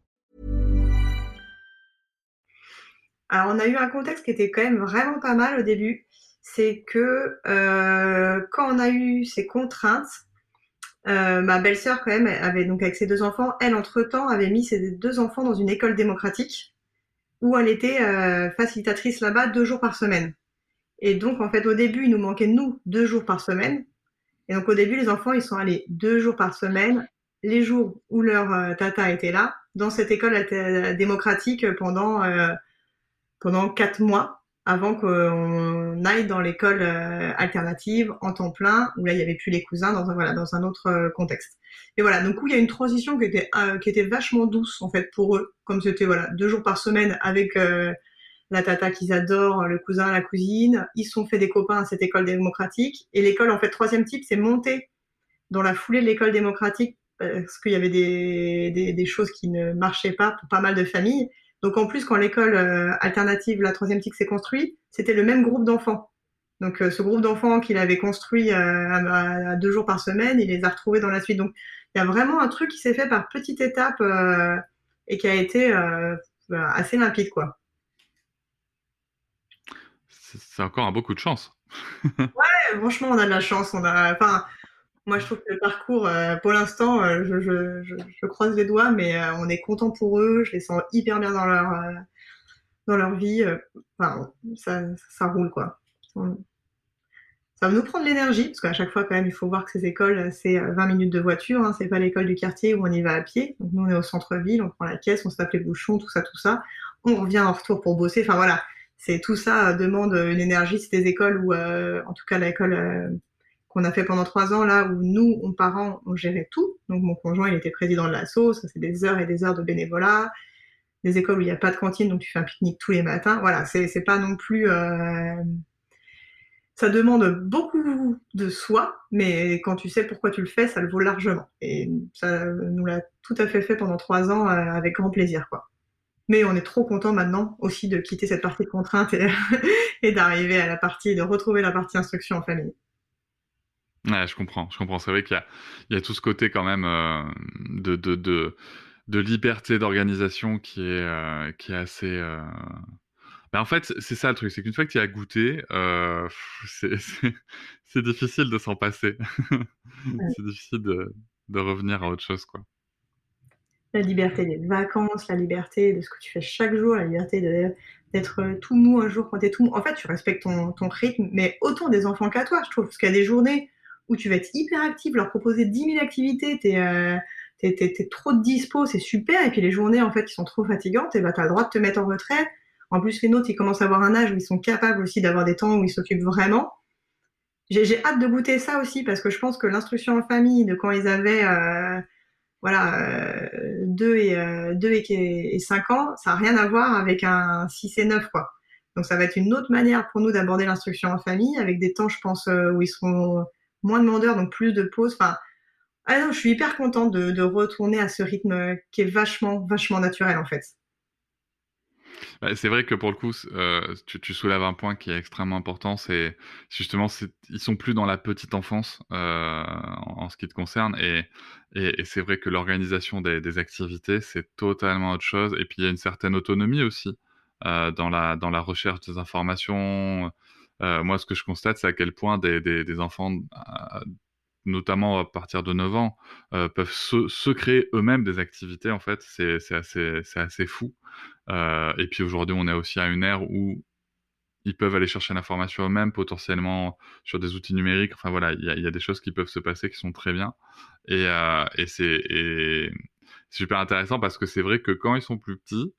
Alors, on a eu un contexte qui était quand même vraiment pas mal au début. C'est que euh, quand on a eu ces contraintes, euh, ma belle-sœur quand même avait donc avec ses deux enfants, elle entre-temps avait mis ses deux enfants dans une école démocratique où elle était euh, facilitatrice là-bas deux jours par semaine. Et donc, en fait, au début, il nous manquait, nous, deux jours par semaine. Et donc, au début, les enfants, ils sont allés deux jours par semaine, les jours où leur tata était là, dans cette école démocratique pendant, pendant quatre mois avant qu'on aille dans l'école euh, alternative en temps plein, où là, il n'y avait plus les cousins dans un, voilà, dans un autre euh, contexte. Et voilà, donc où il y a une transition qui était, euh, qui était vachement douce, en fait, pour eux, comme c'était, voilà, deux jours par semaine avec la tata qu'ils adorent, le cousin, la cousine. Ils sont fait des copains à cette école démocratique. Et l'école, en fait, troisième type, c'est monté dans la foulée de l'école démocratique parce qu'il y avait des, des, des choses qui ne marchaient pas pour pas mal de familles. Donc en plus, quand l'école euh, alternative, la troisième TIC s'est construite, c'était le même groupe d'enfants. Donc euh, ce groupe d'enfants qu'il avait construit euh, à, deux jours par semaine, il les a retrouvés dans la suite. Donc il y a vraiment un truc qui s'est fait par petites étapes et qui a été assez limpide, quoi. C'est encore un beaucoup de chance. ouais, franchement, on a de la chance. On a, enfin, moi, je trouve que le parcours, euh, pour l'instant, euh, je, je, croise les doigts, mais euh, on est content pour eux. Je les sens hyper bien dans leur dans leur vie. Enfin, ça, roule quoi. Ça va nous prendre l'énergie, parce qu'à chaque fois, quand même, il faut voir que ces écoles, c'est 20 minutes de voiture. Hein, c'est pas l'école du quartier où on y va à pied. Donc nous, on est au centre-ville, on prend la caisse, on se tape les bouchons, tout ça, tout ça. On revient en retour pour bosser. Enfin voilà, c'est tout ça demande une énergie. C'est des écoles où, en tout cas, l'école qu'on a fait pendant trois ans là où nous, on parents, on gérait tout. Donc mon conjoint, il était président de l'asso, ça c'est des heures et des heures de bénévolat, des écoles où il n'y a pas de cantine, donc tu fais un pique-nique tous les matins. Voilà, c'est pas non plus. Euh... Ça demande beaucoup de soi, mais quand tu sais pourquoi tu le fais, ça le vaut largement. Et ça nous l'a tout à fait fait pendant trois ans euh, avec grand plaisir, quoi. Mais on est trop content maintenant aussi de quitter cette partie de contrainte et d'arriver à la partie, de retrouver la partie instruction en famille. Ouais, je comprends, je comprends. C'est vrai qu'il y a, il y a tout ce côté quand même euh, de, de, de, de, liberté d'organisation qui est, euh, qui est assez. Euh... Ben, en fait, c'est ça le truc, c'est qu'une fois que tu as goûté, c'est difficile de s'en passer. c'est difficile de, de revenir à autre chose, quoi. La liberté des vacances, la liberté de ce que tu fais chaque jour, la liberté d'être tout mou un jour quand tu es tout mou. En fait, tu respectes ton, ton rythme, mais autant des enfants qu'à toi, je trouve. Parce qu'il y a des journées où tu vas être hyper actif, leur proposer 10 000 activités, tu es, euh, trop de dispo, c'est super. Et puis les journées, en fait, qui sont trop fatigantes, et bah, tu as le droit de te mettre en retrait. En plus, les nôtres, ils commencent à avoir un âge où ils sont capables aussi d'avoir des temps où ils s'occupent vraiment. J'ai hâte de goûter ça aussi parce que je pense que l'instruction en famille de quand ils avaient euh, voilà, 2 euh, et, 2 et, 5 ans, ça n'a rien à voir avec un 6 et 9. Quoi. Donc ça va être une autre manière pour nous d'aborder l'instruction en famille avec des temps, je pense, où ils seront moins de demandeurs, donc plus de pauses. Enfin, ah non, je suis hyper contente de, retourner à ce rythme qui est vachement, vachement naturel en fait. Bah, c'est vrai que pour le coup, euh, tu, soulèves un point qui est extrêmement important, c'est justement, ils sont plus dans la petite enfance euh, en, ce qui te concerne, et, et, c'est vrai que l'organisation des, activités, c'est totalement autre chose, et puis il y a une certaine autonomie aussi euh, dans, la, dans la recherche des informations. Moi, ce que je constate, c'est à quel point des, enfants notamment à partir de 9 ans, euh, peuvent se, créer eux-mêmes des activités, en fait, c'est assez, fou. Euh, et puis aujourd'hui, on est aussi à une ère où ils peuvent aller chercher l'information eux-mêmes, potentiellement sur des outils numériques. Enfin voilà, il y, a des choses qui peuvent se passer qui sont très bien. Euh, et c'est super intéressant parce que c'est vrai que quand ils sont plus petits,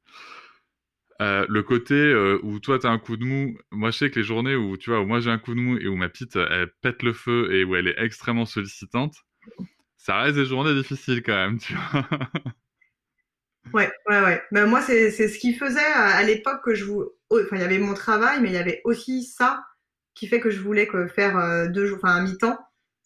euh, le côté euh, où toi t'as un coup de mou, moi je sais que les journées où tu vois où moi j'ai un coup de mou et où ma petite elle pète le feu et où elle est extrêmement sollicitante, ça reste des journées difficiles quand même, tu vois. ouais, ouais, ouais. Ben, moi c'est ce qui faisait à, l'époque que je vous, enfin il y avait mon travail, mais il y avait aussi ça qui fait que je voulais que faire euh, deux jours, enfin un mi-temps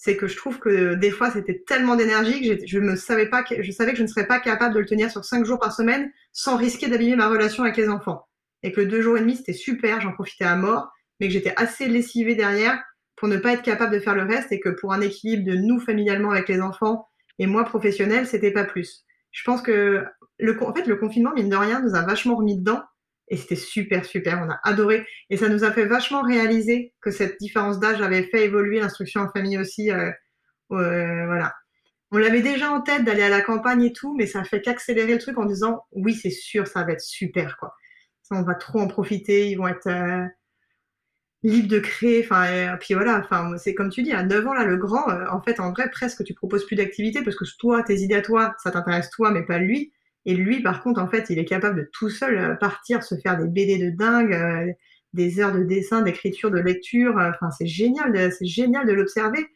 c'est que je trouve que des fois c'était tellement d'énergie que je me savais pas que je savais que je ne serais pas capable de le tenir sur cinq jours par semaine sans risquer d'abîmer ma relation avec les enfants. Et que deux jours et demi c'était super, j'en profitais à mort, mais que j'étais assez lessivée derrière pour ne pas être capable de faire le reste et que pour un équilibre de nous familialement avec les enfants et moi professionnel, c'était pas plus. Je pense que le, en fait, le confinement, mine de rien, nous a vachement remis dedans et c'était super, super. On a adoré. Et ça nous a fait vachement réaliser que cette différence d'âge avait fait évoluer l'instruction en famille aussi. Euh, euh, voilà. On l'avait déjà en tête d'aller à la campagne et tout, mais ça a fait qu'accélérer le truc en disant oui, c'est sûr, ça va être super, quoi. Ça, on va trop en profiter. Ils vont être euh, libres de créer. Enfin, puis voilà. Enfin, c'est comme tu dis, à 9 ans là, le grand, en fait, en vrai, presque, tu proposes plus d'activité parce que toi, tes idées à toi, ça t'intéresse toi, mais pas lui. Et lui, par contre, en fait, il est capable de tout seul euh, partir, se faire des BD de dingue, euh, des heures de dessin, d'écriture, de lecture. Euh, enfin, c'est génial, c'est génial de l'observer.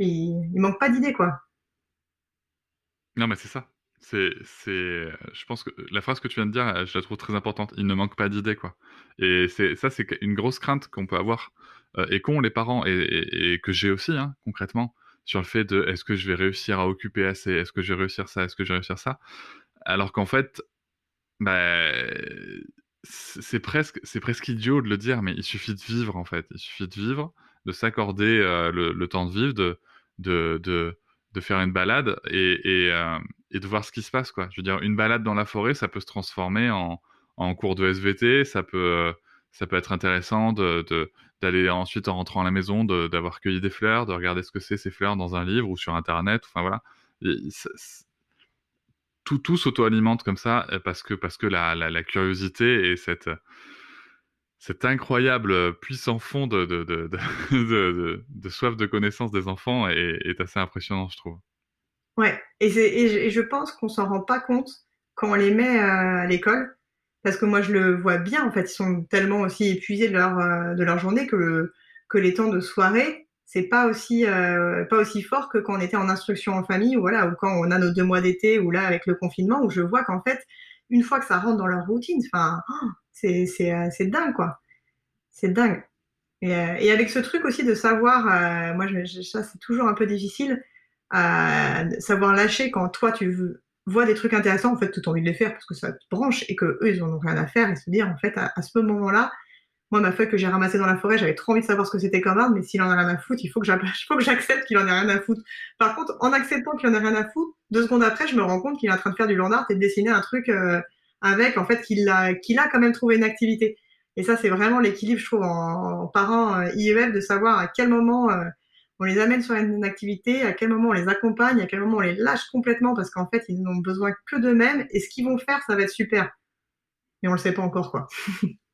Il, il manque pas d'idées, quoi. Non, mais c'est ça. C'est, c'est, je pense que la phrase que tu viens de dire, je la trouve très importante. Il ne manque pas d'idées, quoi. Et ça, c'est une grosse crainte qu'on peut avoir et qu'ont les parents et, que j'ai aussi, hein, concrètement, sur le fait de est-ce que je vais réussir à occuper assez, est-ce que je vais réussir ça, est-ce que je vais réussir ça? Alors qu'en fait, bah, c'est presque, presque idiot de le dire, mais il suffit de vivre en fait. Il suffit de vivre, de s'accorder euh, le, temps de vivre, de, faire une balade et, euh, et, de voir ce qui se passe. Quoi. Je veux dire, une balade dans la forêt, ça peut se transformer en, cours de SVT, ça peut, ça peut être intéressant de, d'aller ensuite en rentrant à la maison, d'avoir cueilli des fleurs, de regarder ce que c'est ces fleurs dans un livre ou sur Internet. Enfin voilà tout, tout s'auto-alimente comme ça euh, parce que, parce que la, la, curiosité et cette, cet incroyable puissant fond de, de, de, soif de connaissance des enfants est, assez impressionnant, je trouve. Ouais, et, je, pense qu'on s'en rend pas compte quand on les met euh, à l'école, parce que moi je le vois bien, en fait, ils sont tellement aussi épuisés de leur, euh, de leur journée que, que les temps de soirée, c'est pas aussi euh, pas aussi fort que quand on était en instruction en famille ou voilà ou quand on a nos deux mois d'été ou là avec le confinement où je vois qu'en fait une fois que ça rentre dans leur routine enfin oh, c'est c'est euh, c'est dingue quoi. C'est dingue. Et, euh, et, avec ce truc aussi de savoir moi je, ça c'est toujours un peu difficile savoir lâcher quand toi tu vois des trucs intéressants en fait tu as envie de les faire parce que ça te branche et que eux ils en ont rien à faire et se dire en fait à ce moment là moi, ma feuille que j'ai ramassée dans la forêt, j'avais trop envie de savoir ce que c'était comme arbre, mais s'il en a rien à foutre, il faut que j'accepte qu'il en ait rien à foutre. Par contre, en acceptant qu'il en ait rien à foutre, deux secondes après, je me rends compte qu'il est en train de faire du land art et de dessiner un truc euh, avec, en fait, qu'il a, a quand même trouvé une activité. Et ça, c'est vraiment l'équilibre, je trouve, en, parents euh, IEF, de savoir à quel moment euh, on les amène sur une, activité, à quel moment on les accompagne, à quel moment on les lâche complètement, parce qu'en fait, ils n'ont besoin que d'eux-mêmes, et ce qu'ils vont faire, ça va être super. Mais on le sait pas encore, quoi.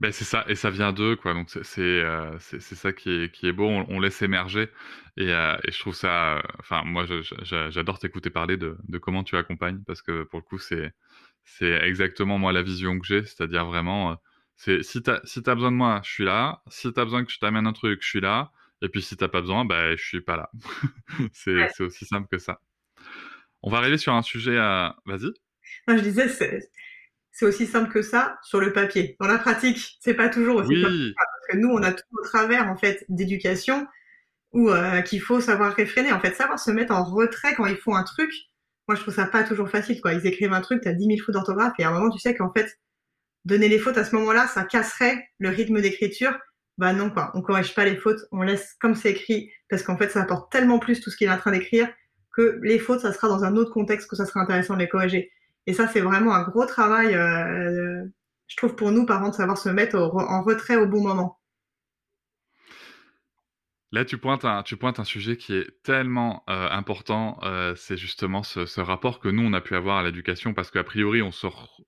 Ben c'est ça, et ça vient d'eux, quoi. Donc c'est euh, c'est ça qui est, qui est beau, on, laisse émerger. Et, euh, et, je trouve ça. Enfin, moi, j'adore t'écouter parler de, de, comment tu accompagnes, parce que pour le coup, c'est exactement moi la vision que j'ai, c'est-à-dire vraiment. Euh, c'est si tu as, si as besoin de moi, je suis là. Si tu as besoin que je t'amène un truc, je suis là. Et puis si t'as pas besoin, ben je suis pas là. c'est aussi simple que ça. On va arriver sur un sujet à. Vas-y. je disais, c'est aussi simple que ça sur le papier. Dans la pratique, c'est pas toujours aussi simple que ça, parce que nous, on a tout au travers en fait d'éducation où euh, qu'il faut savoir réfréner, en fait, savoir se mettre en retrait quand ils font un truc. moi, je trouve ça pas toujours facile, quoi. Ils écrivent un truc, t'as 10 000 fautes d'orthographe, et à un moment, tu sais qu'en fait, donner les fautes à ce moment-là, ça casserait le rythme d'écriture. Bah non, quoi. On corrige pas les fautes, on laisse comme c'est écrit, parce qu'en fait, ça apporte tellement plus tout ce qu'il est en train d'écrire que les fautes, ça sera dans un autre contexte que ça sera intéressant de les corriger. Et ça, c'est vraiment un gros travail, euh, je trouve, pour nous, parents, de savoir se mettre en retrait au bon moment. Là, tu pointes un, tu pointes un sujet qui est tellement euh, important, euh, c'est justement ce, rapport que nous, on a pu avoir à l'éducation, parce qu'a priori, on sort,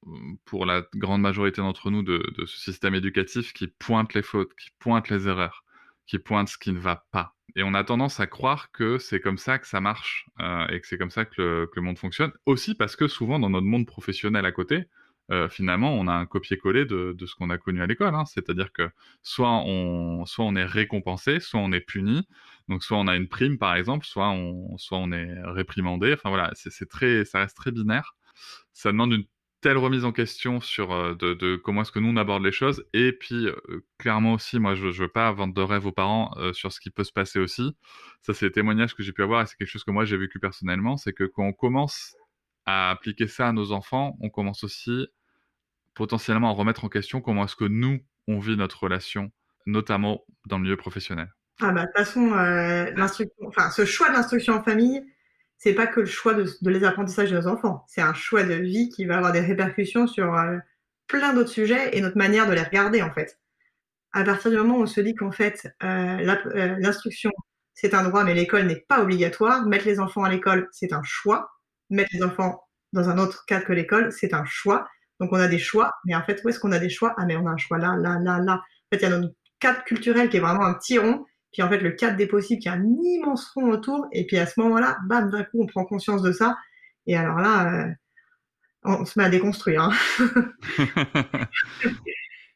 pour la grande majorité d'entre nous, de, ce système éducatif qui pointe les fautes, qui pointe les erreurs, qui pointe ce qui ne va pas. Et on a tendance à croire que c'est comme ça que ça marche, euh, et que c'est comme ça que le, monde fonctionne, aussi parce que souvent, dans notre monde professionnel à côté, euh, finalement, on a un copier-coller de, de, ce qu'on a connu à l'école. Hein. C'est-à-dire que soit on, soit on est récompensé, soit on est puni. Donc, soit on a une prime, par exemple, soit on, soit on est réprimandé. Enfin voilà, c'est très, ça reste très binaire. Ça demande une telle remise en question sur euh, de, comment est-ce que nous on aborde les choses. Et puis, euh, clairement aussi, moi, je, ne veux pas vendre de rêve aux parents euh, sur ce qui peut se passer aussi. Ça, c'est des témoignages que j'ai pu avoir et c'est quelque chose que moi j'ai vécu personnellement. C'est que quand on commence à appliquer ça à nos enfants, on commence aussi potentiellement à remettre en question comment est-ce que nous, on vit notre relation, notamment dans le milieu professionnel. Ah bah, de toute façon, l'instruction, enfin, ce choix de l'instruction en famille, c'est pas que le choix de, de les apprentissages de nos enfants. C'est un choix de vie qui va avoir des répercussions sur euh, plein d'autres sujets et notre manière de les regarder, en fait. À partir du moment où on se dit qu'en fait, euh, euh l'instruction, c'est un droit, mais l'école n'est pas obligatoire, mettre les enfants à l'école, c'est un choix. Mettre les enfants dans un autre cadre que l'école, c'est un choix. Donc on a des choix, mais en fait, où est-ce qu'on a des choix? Ah, mais on a un choix là, là, là, là. En fait, il y a notre cadre culturel qui est vraiment un petit rond, puis en fait, le cadre des possibles qui est un immense rond autour, et puis à ce moment-là, bam, d'un coup, on prend conscience de ça, et alors là, euh, on se met à déconstruire. Hein.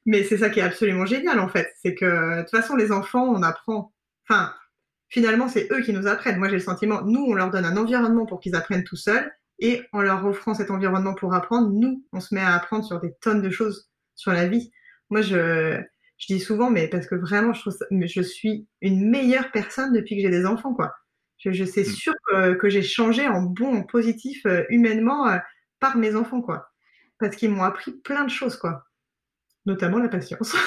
mais c'est ça qui est absolument génial, en fait. C'est que, de toute façon, les enfants, on apprend. Enfin, finalement, c'est eux qui nous apprennent. Moi, j'ai le sentiment, nous, on leur donne un environnement pour qu'ils apprennent tout seuls, et en leur offrant cet environnement pour apprendre, nous, on se met à apprendre sur des tonnes de choses sur la vie. Moi, je, je dis souvent, mais parce que vraiment, je, trouve je suis une meilleure personne depuis que j'ai des enfants, quoi. Je, je sais mm. sûr que, que j'ai changé en bon, en positif, euh, humainement, euh, par mes enfants, quoi. Parce qu'ils m'ont appris plein de choses, quoi. Notamment la patience.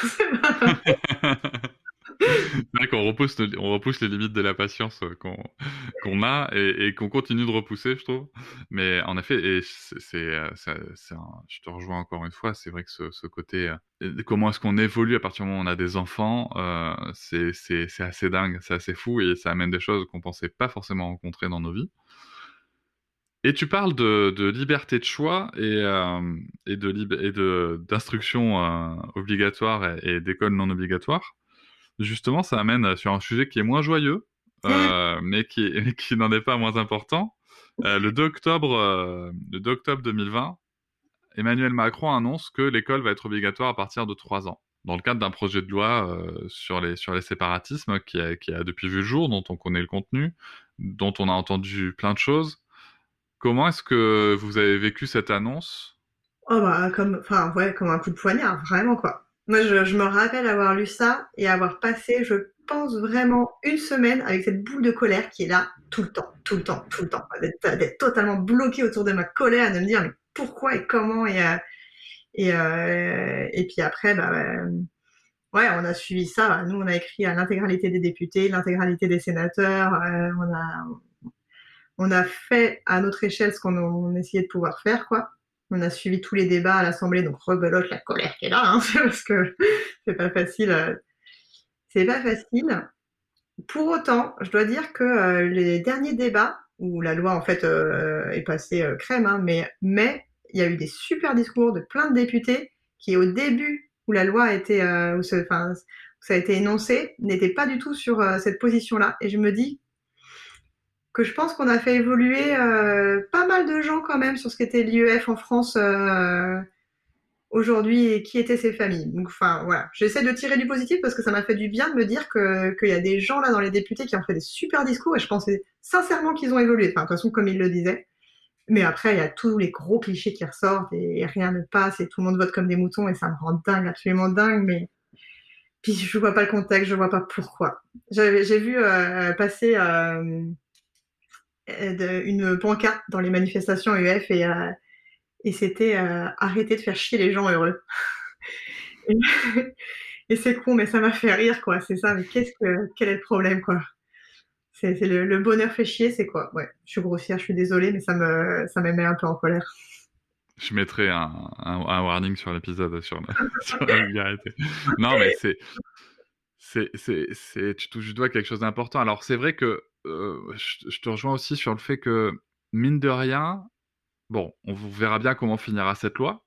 c'est vrai qu'on repousse, on repousse les limites de la patience euh, qu'on a et, qu'on continue de repousser, je trouve. Mais en effet, euh, je te rejoins encore une fois, c'est vrai que ce, côté, euh, comment est-ce qu'on évolue à partir du moment où on a des enfants, c'est assez dingue, c'est assez fou et ça amène des choses qu'on pensait pas forcément rencontrer dans nos vies. Et tu parles de, liberté de choix et, de d'instruction obligatoire et d'école non obligatoire justement, ça amène sur un sujet qui est moins joyeux, euh, mais qui, qui n'en est pas moins important. Euh, le 2 octobre, euh, le 2 octobre 2020, Emmanuel Macron annonce que l'école va être obligatoire à partir de 3 ans, dans le cadre d'un projet de loi euh, sur, les, sur les séparatismes qui a, qui a depuis vu le jour, dont on connaît le contenu, dont on a entendu plein de choses. Comment est-ce que vous avez vécu cette annonce? Oh bah comme, enfin ouais, comme un coup de poignard, vraiment quoi. Moi, je, je, me rappelle avoir lu ça et avoir passé, je pense vraiment, une semaine avec cette boule de colère qui est là tout le temps, tout le temps, tout le temps. D'être totalement bloqué autour de ma colère, de me dire mais pourquoi et comment et euh, et, euh, puis après, bah, euh, ouais, on a suivi ça. Nous, on a écrit à l'intégralité des députés, l'intégralité des sénateurs. Euh, on a on a fait à notre échelle ce qu'on essayait de pouvoir faire, quoi. On a suivi tous les débats à l'Assemblée, donc rebelote la colère qui est là, hein, parce que c'est pas facile. Euh, c'est pas facile. Pour autant, je dois dire que euh, les derniers débats, où la loi en fait euh, est passée euh, crème, hein, mais, mais il y a eu des super discours de plein de députés qui, au début où la loi a été, ce, où ça a été énoncé, n'étaient pas du tout sur cette position-là. Et je me dis que je pense qu'on a fait évoluer euh, pas mal de gens quand même sur ce qu'était l'IEF en France euh, aujourd'hui et qui étaient ces familles. Donc, enfin, voilà. J'essaie de tirer du positif parce que ça m'a fait du bien de me dire qu'il y a des gens là dans les députés qui ont fait des super discours et je pensais sincèrement qu'ils ont évolué. Enfin, de toute façon, comme ils le disaient. Mais après, il y a tous les gros clichés qui ressortent et rien ne passe et tout le monde vote comme des moutons et ça me rend dingue, absolument dingue. Mais puis je vois pas le contexte, je vois pas pourquoi. J'ai vu euh, passer une pancarte dans les manifestations UF et, et c'était arrêter de faire chier les gens heureux. et, c'est con, mais ça m'a fait rire, quoi. C'est ça, mais qu'est-ce que, quel est le problème, quoi? C'est, le, bonheur fait chier, c'est quoi? Ouais, je suis grossière, je suis désolée, mais ça me, ça me met un peu en colère. Je mettrai un, un, warning sur l'épisode sur, la vulgarité. Non, mais c'est, c'est, c'est, c'est, tu touches du doigt quelque chose d'important. Alors, c'est vrai que euh, je, te rejoins aussi sur le fait que, mine de rien, bon, on verra bien comment finira cette loi.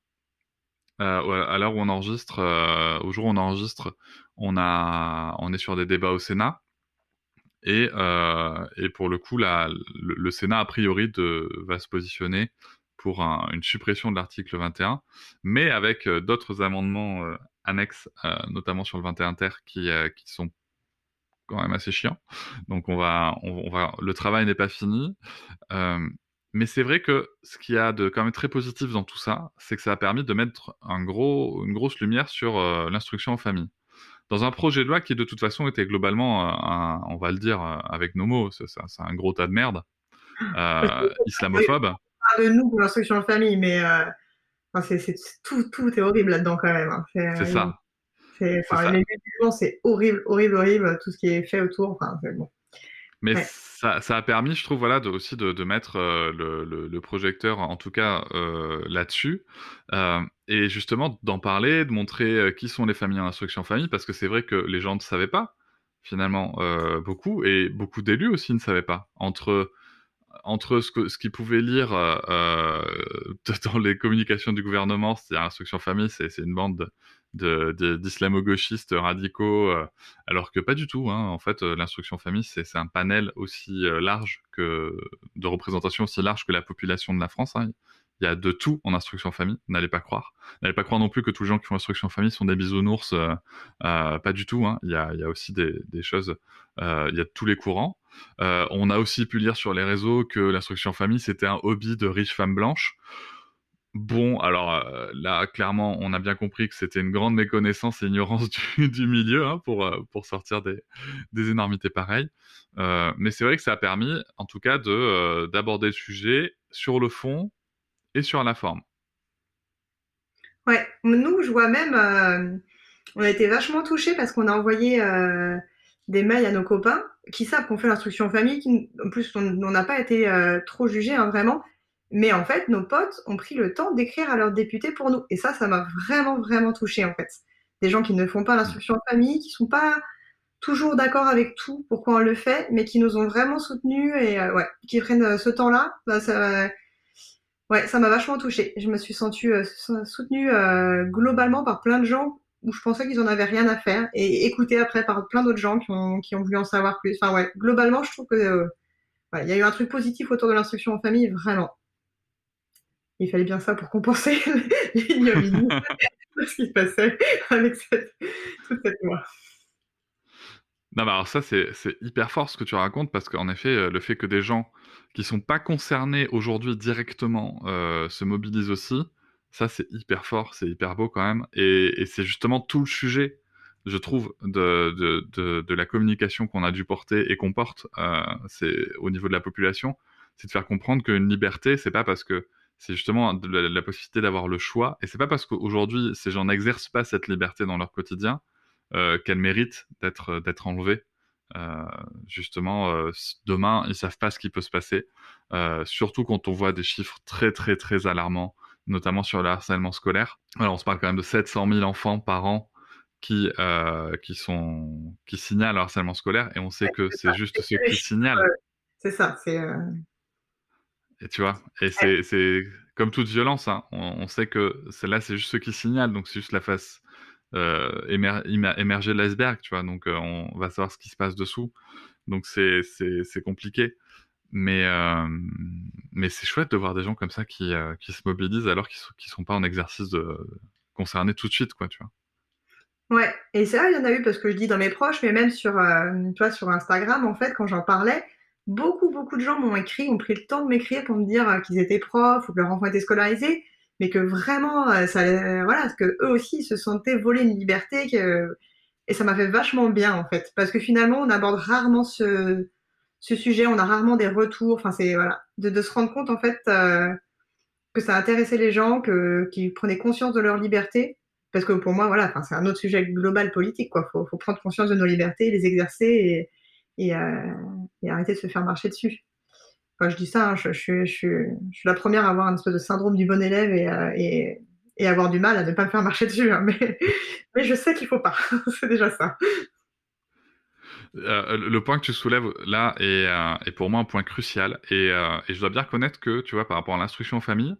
Euh, à l'heure où on enregistre, euh, au jour où on enregistre, on, a, on est sur des débats au Sénat. Et, et pour le coup, la, le, Sénat, a priori, va se positionner pour une suppression de l'article 21, mais avec d'autres amendements annexes, notamment sur le 21 ter, qui, qui sont quand même assez chiants. Donc on va, on, va, le travail n'est pas fini. Mais c'est vrai que ce qui a de quand même très positif dans tout ça, c'est que ça a permis de mettre un gros, une grosse lumière sur euh, l'instruction en famille. Dans un projet de loi qui de toute façon était globalement, euh, on va le dire euh, avec nos mots, c'est un gros tas de merde, islamophobe. Pas de nous pour l'instruction en famille, mais c'est tout, tout est horrible là-dedans quand même. Hein. C'est ça. C'est horrible, horrible, horrible, tout ce qui est fait autour. Enfin, bon. Mais ça, ça, a permis, je trouve, voilà, de, aussi de, de mettre euh, le, le, le, projecteur, en tout cas, euh, là-dessus. Euh, et justement, d'en parler, de montrer qui sont les familles en instruction famille, parce que c'est vrai que les gens ne savaient pas, finalement, beaucoup, et beaucoup d'élus aussi ne savaient pas. Entre, entre ce, que, ce qu'ils pouvaient lire dans les communications du gouvernement, c'est-à-dire instruction famille, c'est une bande de d'islamo-gauchistes radicaux, euh, alors que pas du tout. Hein. En fait, euh, l'instruction famille, c'est un panel aussi euh, large que de représentation aussi large que la population de la France. Hein. Il y a de tout en instruction famille, n'allez pas croire. N'allez pas croire non plus que tous les gens qui font instruction famille sont des bisounours, pas du tout. Hein. Il, y a, il, y a, aussi des, des choses, il y a tous les courants. on a aussi pu lire sur les réseaux que l'instruction famille, c'était un hobby de riches femmes blanches. Bon, alors euh, là, clairement, on a bien compris que c'était une grande méconnaissance et ignorance du, milieu hein, pour, euh, pour sortir des, des énormités pareilles. Euh, mais c'est vrai que ça a permis, en tout cas, de d'aborder le sujet sur le fond et sur la forme. Ouais, nous, je vois même, on a été vachement touchés parce qu'on a envoyé des mails à nos copains qui savent qu'on fait l'instruction en famille, qui, en plus, on n'a pas été trop jugés, hein, vraiment mais en fait, nos potes ont pris le temps d'écrire à leurs députés pour nous. Et ça, ça m'a vraiment, vraiment touché en fait. Des gens qui ne font pas l'instruction en famille, qui sont pas toujours d'accord avec tout, pourquoi on le fait, mais qui nous ont vraiment soutenus et euh, ouais, qui prennent euh, ce temps-là, bah, ça, ouais, m'a vachement touché. Je me suis sentie euh, soutenue globalement par plein de gens où je pensais qu'ils en avaient rien à faire et écoutée après par plein d'autres gens qui ont, qui ont voulu en savoir plus. Enfin ouais, globalement, je trouve que il y a eu un truc positif autour de l'instruction en famille, vraiment il fallait bien ça pour compenser l'ignominie de ce qui se passait avec cette, toute cette loi. Non, bah alors ça, c'est hyper fort ce que tu racontes, parce qu'en effet, euh, le fait que des gens qui sont pas concernés aujourd'hui directement euh, se mobilisent aussi, ça, c'est hyper fort, c'est hyper beau quand même. Et, c'est justement tout le sujet, je trouve, de, de, de, de la communication qu'on a dû porter et qu'on porte euh, c'est au niveau de la population, c'est de faire comprendre qu'une liberté, c'est pas parce que c'est justement la, possibilité d'avoir le choix. Et c'est pas parce qu'aujourd'hui ces gens n'exercent pas cette liberté dans leur quotidien euh, qu'elle mérite d'être euh, d'être enlevée. Euh, justement, euh, demain ils savent pas ce qui peut se passer. Surtout quand on voit des chiffres très très très alarmants, notamment sur le harcèlement scolaire. Alors on se parle quand même de 700 000 enfants par an qui qui sont qui signalent le harcèlement scolaire et on sait que c'est juste ceux qui signalent. C'est ça, c'est et tu vois, et c'est comme toute violence, hein. on, sait que celle-là, c'est juste ce qui signale, donc c'est juste la face euh, émer émergée de l'iceberg, tu vois, donc euh, on va savoir ce qui se passe dessous. Donc c'est compliqué. Mais, euh, mais c'est chouette de voir des gens comme ça qui, euh, qui se mobilisent alors qu'ils ne sont pas en exercice de concernés tout de suite, quoi, tu vois? Ouais, et c'est vrai, il y en a eu parce que je dis dans mes proches, mais même sur, euh, vois, sur Instagram, en fait, quand j'en parlais, beaucoup, beaucoup de gens m'ont écrit, ont pris le temps de m'écrire pour me dire euh, qu'ils étaient profs ou que leur enfant était scolarisé, mais que vraiment, euh, euh, voilà, que eux aussi se sentaient voler une liberté et ça m'a fait vachement bien en fait, parce que finalement, on aborde rarement ce, sujet, on a rarement des retours. Enfin, c'est voilà, de, se rendre compte en fait que ça intéressait les gens, que qu'ils prenaient conscience de leur liberté. Parce que pour moi, voilà, c'est un autre sujet global politique, quoi. Faut, prendre conscience de nos libertés, les exercer et, et arrêter de se faire marcher dessus. Quand je dis ça, hein, je, je, je, je, suis la première à avoir un espèce de syndrome du bon élève et, euh, et, et avoir du mal à ne pas me faire marcher dessus. Hein, mais, mais je sais qu'il faut pas. c'est déjà ça. Euh, le point que tu soulèves là est, euh, est, pour moi un point crucial et, euh, et, je dois bien reconnaître que tu vois par rapport à l'instruction en famille,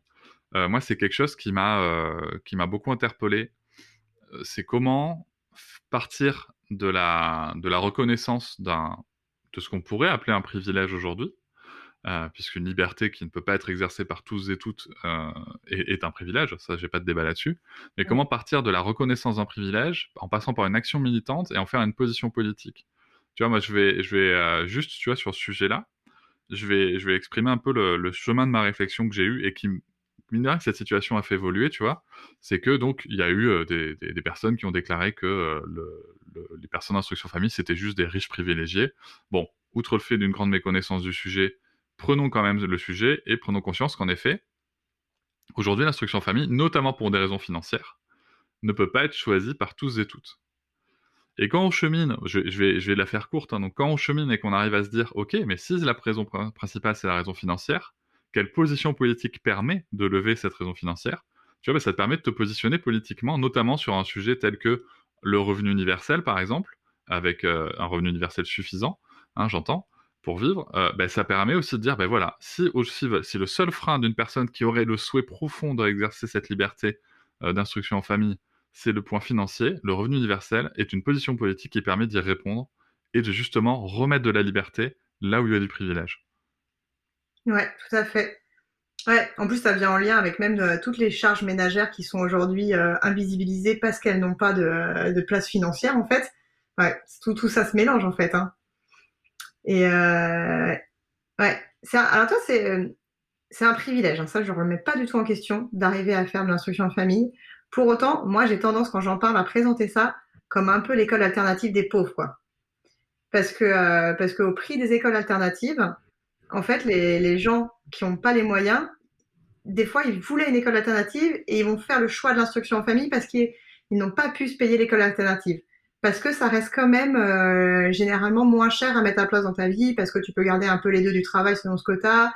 moi c'est quelque chose qui m'a qui beaucoup interpellé. C'est comment partir de la de la reconnaissance d'un de ce qu'on pourrait appeler un privilège aujourd'hui, euh, puisqu'une liberté qui ne peut pas être exercée par tous et toutes euh, est, est, un privilège, ça j'ai pas de débat là-dessus, mais comment partir de la reconnaissance d'un privilège en passant par une action militante et en faire une position politique? Tu vois, moi, je vais, je vais euh, juste, tu vois, sur ce sujet-là, je vais, je vais exprimer un peu le, le chemin de ma réflexion que j'ai eu et qui, mine de rien, que cette situation a fait évoluer, tu vois. C'est que, donc, il y a eu euh, des, des, des, personnes qui ont déclaré que le, le, les personnes d'instruction famille, c'était juste des riches privilégiés. Bon, outre le fait d'une grande méconnaissance du sujet, prenons quand même le sujet et prenons conscience qu'en effet, aujourd'hui, l'instruction famille, notamment pour des raisons financières, ne peut pas être choisie par tous et toutes. Et quand on chemine, je, vais, la faire courte, hein, donc quand on chemine et qu'on arrive à se dire, ok, mais si la raison principale c'est la raison financière, quelle position politique permet de lever cette raison financière? Tu vois, bah, ça te permet de te positionner politiquement, notamment sur un sujet tel que le revenu universel, par exemple, avec euh, un revenu universel suffisant, hein, j'entends, pour vivre, euh, bah, ça permet aussi de dire, ben voilà, si, aussi, si le seul frein d'une personne qui aurait le souhait profond d'exercer cette liberté euh, d'instruction en famille, c'est le point financier, le revenu universel est une position politique qui permet d'y répondre et de justement remettre de la liberté là où il y a du privilège. Ouais, tout à fait. En plus, ça vient en lien avec même de, toutes les charges ménagères qui sont aujourd'hui euh, invisibilisées parce qu'elles n'ont pas de, de, place financière, en fait. Ouais, tout, ça se mélange, en fait. Hein. Et euh, ouais, toi, c'est c'est un privilège, hein, ça je ne remets pas du tout en question d'arriver à faire de l'instruction en famille. Pour autant, moi, j'ai tendance, quand j'en parle, à présenter ça comme un peu l'école alternative des pauvres, quoi. Parce que, euh, parce qu'au prix des écoles alternatives, en fait, les, les gens qui n'ont pas les moyens, des fois, ils voulaient une école alternative et ils vont faire le choix de l'instruction en famille parce qu'ils n'ont pas pu se payer l'école alternative. Parce que ça reste quand même euh, généralement moins cher à mettre à place dans ta vie, parce que tu peux garder un peu les deux du travail selon ce as,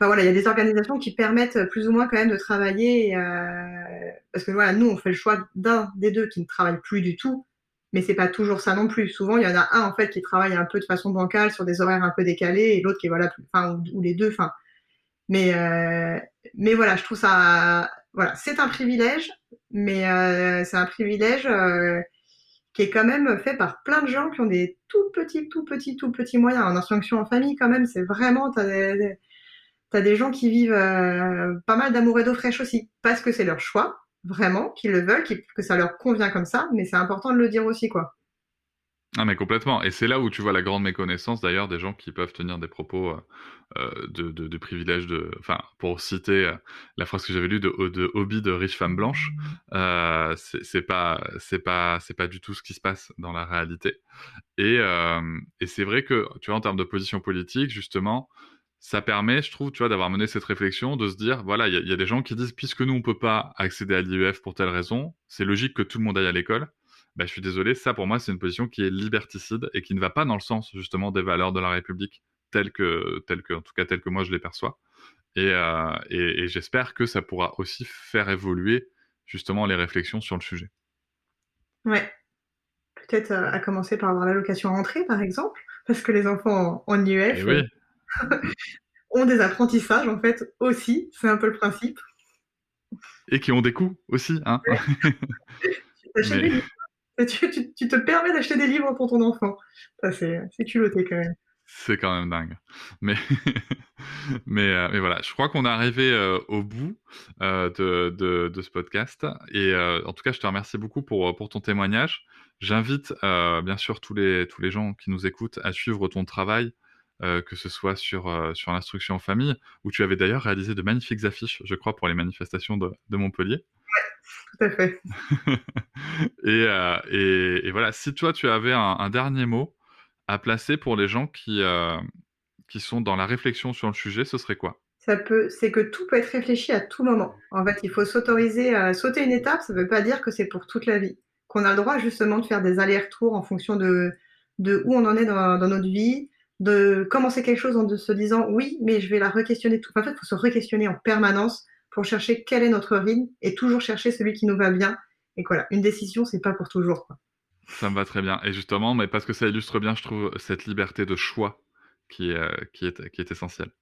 Enfin, voilà, il y a des organisations qui permettent plus ou moins quand même de travailler, euh, parce que voilà, nous on fait le choix d'un des deux qui ne travaille plus du tout, mais c'est pas toujours ça non plus. Souvent il y en a un en fait qui travaille un peu de façon bancale sur des horaires un peu décalés et l'autre qui est voilà, enfin ou, les deux, enfin. Mais euh, mais voilà, je trouve ça, voilà, c'est un privilège, mais euh, c'est un privilège euh, qui est quand même fait par plein de gens qui ont des tout petits, tout petits, tout petits moyens. En instruction en famille, quand même, c'est vraiment, t'as des, des gens qui vivent pas mal d'amour et d'eau fraîche aussi, parce que c'est leur choix, vraiment, qu'ils le veulent, que ça leur convient comme ça, mais c'est important de le dire aussi, quoi. Ah mais complètement. Et c'est là où tu vois la grande méconnaissance d'ailleurs des gens qui peuvent tenir des propos euh, de, de, de privilèges de... Enfin, pour citer euh, la phrase que j'avais lue de, de hobby de riche femme blanche, euh, c'est pas c'est pas c'est pas du tout ce qui se passe dans la réalité. Et, euh, et c'est vrai que tu vois en termes de position politique justement, ça permet, je trouve, tu vois, d'avoir mené cette réflexion, de se dire, voilà, il y, y, a des gens qui disent, puisque nous, on peut pas accéder à l'IEF pour telle raison, c'est logique que tout le monde aille à l'école. Ben, je suis désolé, ça, pour moi, c'est une position qui est liberticide et qui ne va pas dans le sens, justement, des valeurs de la République, telles que, telles que en tout cas, telles que moi, je les perçois. Et, euh, et, et j'espère que ça pourra aussi faire évoluer, justement, les réflexions sur le sujet. Ouais. Peut-être euh, à commencer par avoir l'allocation à entrée, par exemple, parce que les enfants en, en IEF. Et oui ont des apprentissages en fait aussi, c'est un peu le principe. Et qui ont des coûts aussi, hein. Mais... tu, tu, tu, te permets d'acheter des livres pour ton enfant. C'est culotté quand même. C'est quand même dingue. Mais, mais, euh, mais, voilà, je crois qu'on est arrivé euh, au bout euh, de, de, de, ce podcast. Et en tout cas, je te remercie beaucoup pour, pour ton témoignage. J'invite bien sûr tous les, tous les gens qui nous écoutent à suivre ton travail, que ce soit sur, euh, sur l'instruction en famille, où tu avais d'ailleurs réalisé de magnifiques affiches, je crois, pour les manifestations de, de Montpellier. Tout à fait. et, euh, et, et, voilà, si toi tu avais un, un dernier mot à placer pour les gens qui, euh, qui sont dans la réflexion sur le sujet, ce serait quoi? Ça peut, c'est que tout peut être réfléchi à tout moment. En fait, il faut s'autoriser à sauter une étape. Ça ne veut pas dire que c'est pour toute la vie. Qu'on a le droit justement de faire des allers-retours en fonction de, de où on en est dans, dans notre vie, de commencer quelque chose en se disant oui, mais je vais la re-questionner tout. En fait, il faut se re-questionner en permanence pour chercher quel est notre rythme et toujours chercher celui qui nous va bien. Et voilà, une décision, c'est pas pour toujours. Quoi. Ça me va très bien. Et justement, mais parce que ça illustre bien, je trouve, cette liberté de choix qui est, euh, qui est, qui est essentielle.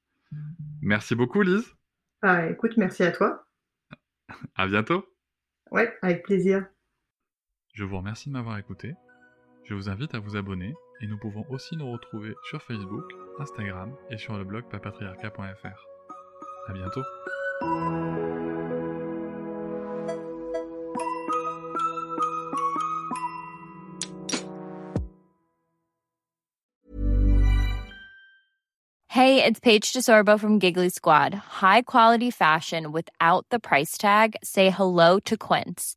Merci beaucoup, Lise. Ah, écoute, merci à toi. À bientôt. Ouais, avec plaisir. Je vous remercie de m'avoir écouté. Je vous invite à vous abonner et nous pouvons aussi nous retrouver sur Facebook, Instagram et sur le blog papatriarca.fr. À bientôt. Hey, it's Paige DeSorbo from Giggly Squad. High quality fashion without the price tag. Say hello to Quince.